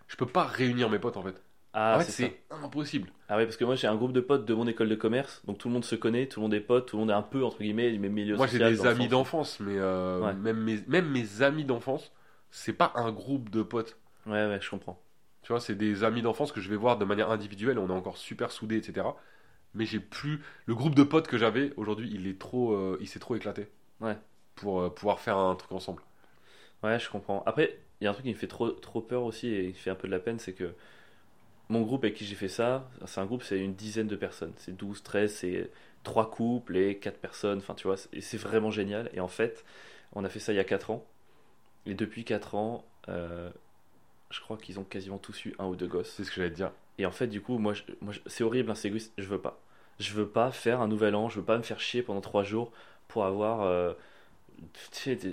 S1: Je peux pas réunir mes potes, en fait.
S2: Ah,
S1: en fait,
S2: c'est
S1: impossible.
S2: Ah ouais, parce que moi j'ai un groupe de potes de mon école de commerce, donc tout le monde se connaît, tout le monde est pote, tout le monde est un peu entre guillemets du même milieu
S1: Moi, j'ai
S2: social.
S1: des
S2: dans le
S1: amis d'enfance, mais euh,
S2: Ouais.
S1: même, mes, même mes amis d'enfance, c'est pas un groupe de potes.
S2: Ouais, ouais, je comprends.
S1: Tu vois, c'est des amis d'enfance que je vais voir de manière individuelle. On est encore super soudés, etc. Mais j'ai plus le groupe de potes que j'avais aujourd'hui. Il est trop, euh, il s'est trop éclaté.
S2: Ouais.
S1: Pour euh, pouvoir faire un truc ensemble.
S2: Ouais, je comprends. Après, il y a un truc qui me fait trop, trop peur aussi et qui fait un peu de la peine, c'est que mon groupe avec qui j'ai fait ça, c'est un groupe, c'est une dizaine de personnes. C'est 12, 13, c'est trois couples et quatre personnes. Enfin, tu vois, c'est- vraiment génial. Et en fait, on a fait ça il y a 4 ans. Et depuis 4 ans, euh, je crois qu'ils ont quasiment tous eu un ou deux gosses.
S1: C'est ce que j'allais te dire.
S2: Et en fait, du coup, moi, je- moi je- c'est horrible, hein, c'est égoïste, je veux pas. Je veux pas faire un nouvel an, je veux pas me faire chier pendant trois jours pour avoir. euh,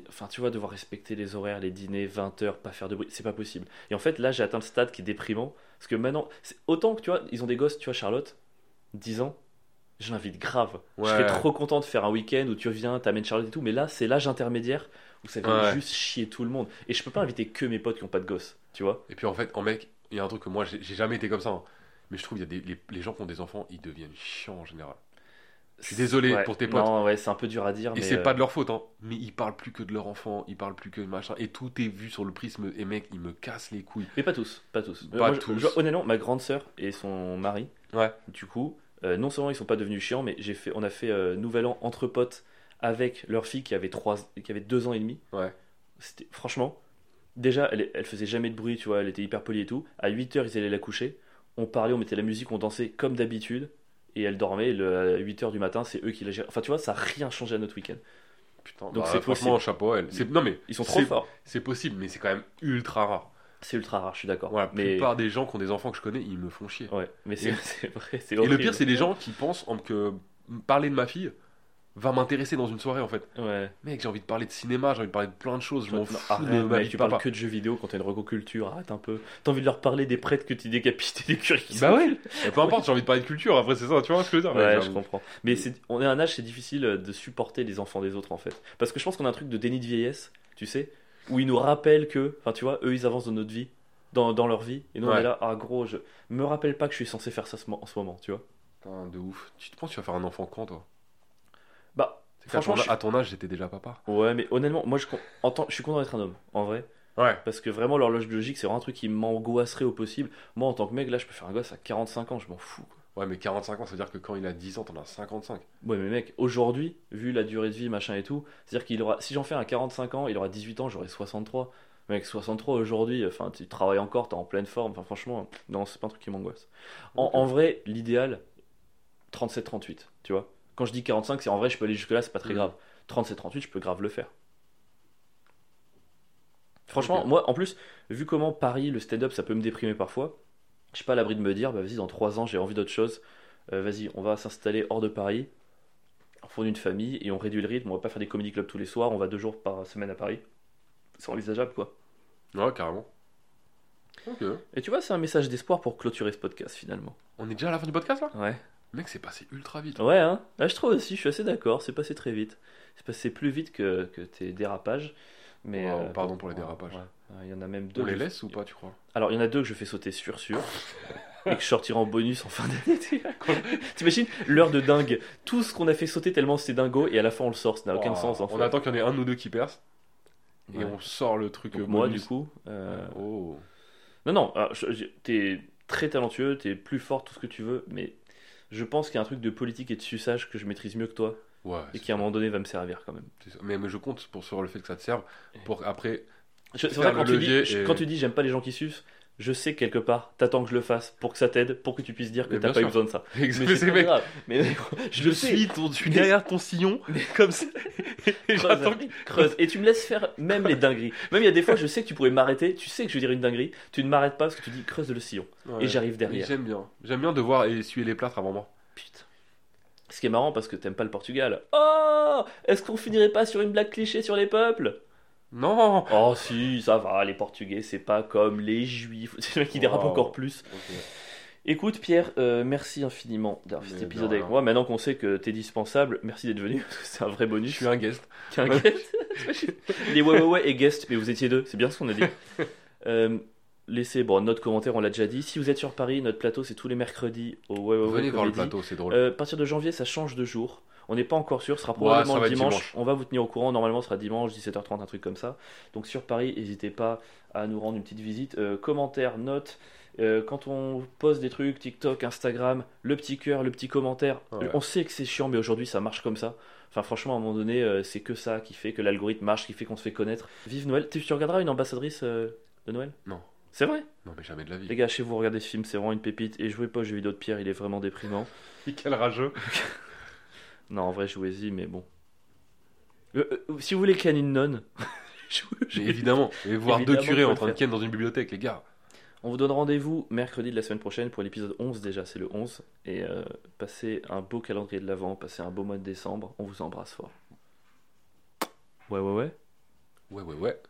S2: enfin, tu vois, devoir respecter les horaires, les dîners, 20 heures, pas faire de bruit, c'est pas possible. Et en fait, là, j'ai atteint le stade qui est déprimant. Parce que maintenant, c'est- autant que tu vois, ils ont des gosses, tu vois, Charlotte, 10 ans, je l'invite grave. Je serais trop content de faire un week-end où tu viens, t'amènes Charlotte et tout, mais là, c'est l'âge intermédiaire où ça vient
S1: Ouais.
S2: juste chier tout le monde. Et je peux pas inviter que mes potes qui ont pas de gosses, tu vois.
S1: Et puis en fait, en mec, il y a un truc que moi, j'ai j'ai jamais été comme ça. hein. Mais je trouve il y a des, les, les gens qui ont des enfants, ils deviennent chiants en général. Je suis désolé
S2: Ouais,
S1: pour tes potes.
S2: Non, ouais, c'est un peu dur à dire,
S1: Et
S2: mais.
S1: c'est
S2: euh,
S1: pas de leur faute, hein. Mais ils parlent plus que de leur enfant, ils parlent plus que de machin. Et tout est vu sur le prisme. Et mec, ils me cassent les couilles.
S2: Mais pas tous, pas tous.
S1: Pas
S2: Moi,
S1: tous.
S2: je- honnêtement, ma grande sœur et son mari,
S1: Ouais.
S2: du coup, euh, non seulement ils sont pas devenus chiants, mais j'ai fait, on a fait euh, Nouvel An entre potes avec leur fille qui avait, trois, qui avait deux ans et demi.
S1: Ouais.
S2: C'était, franchement, déjà, elle, elle faisait jamais de bruit, tu vois, elle était hyper polie et tout. À 8h, ils allaient la coucher. On parlait, on mettait la musique, on dansait comme d'habitude. Et elle dormait, le, à 8h du matin, c'est eux qui la géraient. Enfin, tu vois, ça n'a rien changé à notre week-end.
S1: Putain,
S2: Donc
S1: bah,
S2: c'est
S1: franchement, chapeau à elle. C'est- Non mais
S2: Ils sont trop forts.
S1: C'est possible, mais c'est quand même ultra rare.
S2: C'est ultra rare, je suis d'accord.
S1: Voilà, la
S2: mais,
S1: plupart des gens qui ont des enfants que je connais, ils me font chier.
S2: ouais, mais c'est,
S1: Et-
S2: vrai, c'est
S1: Et le pire, c'est les gens qui pensent en que parler de ma fille va m'intéresser dans une soirée en fait.
S2: Ouais.
S1: Mec, j'ai envie de parler de cinéma, j'ai envie de parler de plein de choses, je m'en fous
S2: arrête,
S1: de
S2: mec, tu parles que de jeux vidéo quand t'as une recoculture, arrête un peu. T'as envie de leur parler des prêtres que tu décapites et des curies qui
S1: Bah ouais, Et peu importe, j'ai envie de parler de culture, après c'est ça, tu vois ce que je veux dire
S2: Ouais, je comprends. Mais on est à un âge, c'est difficile euh, de supporter les enfants des autres en fait. Parce que je pense qu'on a un truc de déni de vieillesse, tu sais, où ils nous rappellent que, enfin tu vois, eux ils avancent dans notre vie, dans, dans leur vie, et nous on est là, ah gros, je me rappelle pas que je suis censé faire ça en ce moment, tu vois.
S1: Putain, de ouf. Tu te penses que tu vas faire un enfant quand toi?
S2: Bah, Franchement,
S1: ton,
S2: je suis-
S1: à ton âge, j'étais déjà papa.
S2: ouais, mais honnêtement, moi je, en suis content d'être un homme, en vrai.
S1: Ouais.
S2: Parce que vraiment, l'horloge biologique, c'est vraiment un truc qui m'angoisserait au possible. Moi, en tant que mec, là, je peux faire un gosse à 45 ans, je m'en fous.
S1: Ouais, mais 45 ans, ça veut dire que quand il a 10 ans, t'en as 55.
S2: Ouais, mais mec, aujourd'hui, vu la durée de vie, machin et tout, c'est-à-dire qu'il aura, si j'en fais un 45 ans, il aura 18 ans, j'aurai 63. Mec, 63 aujourd'hui, enfin, tu travailles encore, t'es en pleine forme, enfin, franchement, non, c'est pas un truc qui m'angoisse. En, en vrai, l'idéal, 37-38, tu vois. Quand je dis 45, c'est en vrai, je peux aller jusque-là, c'est pas très
S1: Mhm.
S2: grave. 37-38, je peux grave le faire. Franchement, moi, en plus, vu comment Paris, le stand-up, ça peut me déprimer parfois, je suis pas à l'abri de me dire, bah vas-y, dans 3 ans, j'ai envie d'autre chose. Euh, vas-y, on va s'installer hors de Paris, on fonde une famille et on réduit le rythme. On va pas faire des comedy clubs tous les soirs, on va deux jours par semaine à Paris. C'est envisageable, quoi.
S1: Ouais, carrément. Ok.
S2: Et tu vois, c'est un message d'espoir pour clôturer ce podcast, finalement.
S1: On est déjà à la fin du podcast là?
S2: Ouais.
S1: Mec, c'est passé ultra vite.
S2: Ouais, hein. Là, je trouve aussi, je suis assez d'accord, c'est passé très vite. C'est passé plus vite que, que tes dérapages. Mais,
S1: Wow,
S2: euh,
S1: pardon pour les dérapages.
S2: ouais. Ouais, Il y en a même deux.
S1: On les laisse ou pas, tu crois?
S2: Alors, il y en a deux que je fais sauter sûr, sûr. et que je sortirai en bonus en fin d'année. T'imagines l'heure de dingue Tout ce qu'on a fait sauter tellement c'est dingo et à la fin on le sort, ça n'a aucun sens. En
S1: On
S2: fait.
S1: attend qu'il y en ait un ou deux qui percent. Et
S2: Ouais.
S1: on sort le truc euh,
S2: moi,
S1: bonus.
S2: du coup. euh,
S1: Oh.
S2: Non, non, je- t'es très talentueux, t'es plus fort, tout ce que tu veux, mais je pense qu'il y a un truc de politique et de suçage que je maîtrise mieux que toi
S1: Ouais.
S2: et qui à un moment donné va me servir quand même.
S1: Mais, mais je compte pour, sur le fait que ça te serve pour après.
S2: C'est vrai, quand, tu dis,
S1: et-
S2: quand tu dis j'aime pas les gens qui sucent, je sais que quelque part, t'attends que je le fasse pour que ça t'aide, pour que tu puisses dire que t'as pas eu besoin de ça. Mais
S1: Mais
S2: c'est pas
S1: mec,
S2: grave. Mais je, le
S1: ton, je suis derrière ton sillon, comme ça. Et
S2: Creuse, creuse. Et tu me laisses faire même les dingueries. Même il y a des fois, je sais que tu pourrais m'arrêter, tu sais que je vais dire une dinguerie, tu ne m'arrêtes pas parce que tu dis creuse le sillon.
S1: Ouais.
S2: Et j'arrive derrière.
S1: J'aime bien. J'aime bien de voir essuyer les plâtres avant moi.
S2: Putain. Ce qui est marrant parce que t'aimes pas le Portugal. Oh Est-ce qu'on finirait pas sur une blague cliché sur les peuples?
S1: Non
S2: Oh si, ça va, les Portugais, c'est pas comme les Juifs. C'est le mec qui dérape
S1: Wow.
S2: encore plus. Écoute Pierre, euh, merci infiniment d'avoir fait cet
S1: de
S2: épisode avec moi. Maintenant qu'on sait que t'es dispensable, merci d'être venu. C'est un vrai
S1: Je
S2: bonus.
S1: suis un guest.
S2: Qu'un guest. Les ouais ouais ouais et guest, mais vous étiez deux, c'est bien ce qu'on a dit. Euh, laisser bon, notre commentaire, on l'a déjà dit. Si vous êtes sur Paris, notre plateau, c'est tous les mercredis au Ouais Ouais Ouais
S1: Venez voir le plateau, c'est drôle.
S2: Euh, à partir de janvier, ça change de jour. On n'est pas encore sûr, ce sera probablement le dimanche.
S1: dimanche.
S2: On va vous tenir au courant. Normalement, ce sera dimanche, 17h30, un truc comme ça. Donc sur Paris, n'hésitez pas à nous rendre une petite visite. Euh, commentaires, notes. Euh, quand on poste des trucs, TikTok, Instagram, le petit cœur, le petit commentaire.
S1: Ouais.
S2: On sait que c'est chiant, mais aujourd'hui, ça marche comme ça. Enfin, franchement, à un moment donné, euh, c'est que ça qui fait que l'algorithme marche, qui fait qu'on se fait connaître. Vive Noël. Tu, tu regarderas une ambassadrice euh, de Noël?
S1: Non.
S2: C'est vrai?
S1: Non, mais jamais de la vie.
S2: Les gars, chez vous, regardez ce film, c'est vraiment une pépite. Et jouez pas aux jeux vidéo de Pierre, il est vraiment déprimant.
S1: Quel rageux.
S2: Non, en vrai, jouez-y, mais bon. Euh, euh, si vous voulez ken une nonne,
S1: Mais évidemment. Et voir deux
S2: Évidemment,
S1: curés en train de ken dans une bibliothèque, les gars.
S2: On vous donne rendez-vous mercredi de la semaine prochaine pour l'épisode 11 déjà, c'est le 11. Et euh, passez un beau calendrier de l'avant, passez un beau mois de décembre. On vous embrasse fort. Ouais, ouais, ouais.
S1: Ouais, ouais, ouais.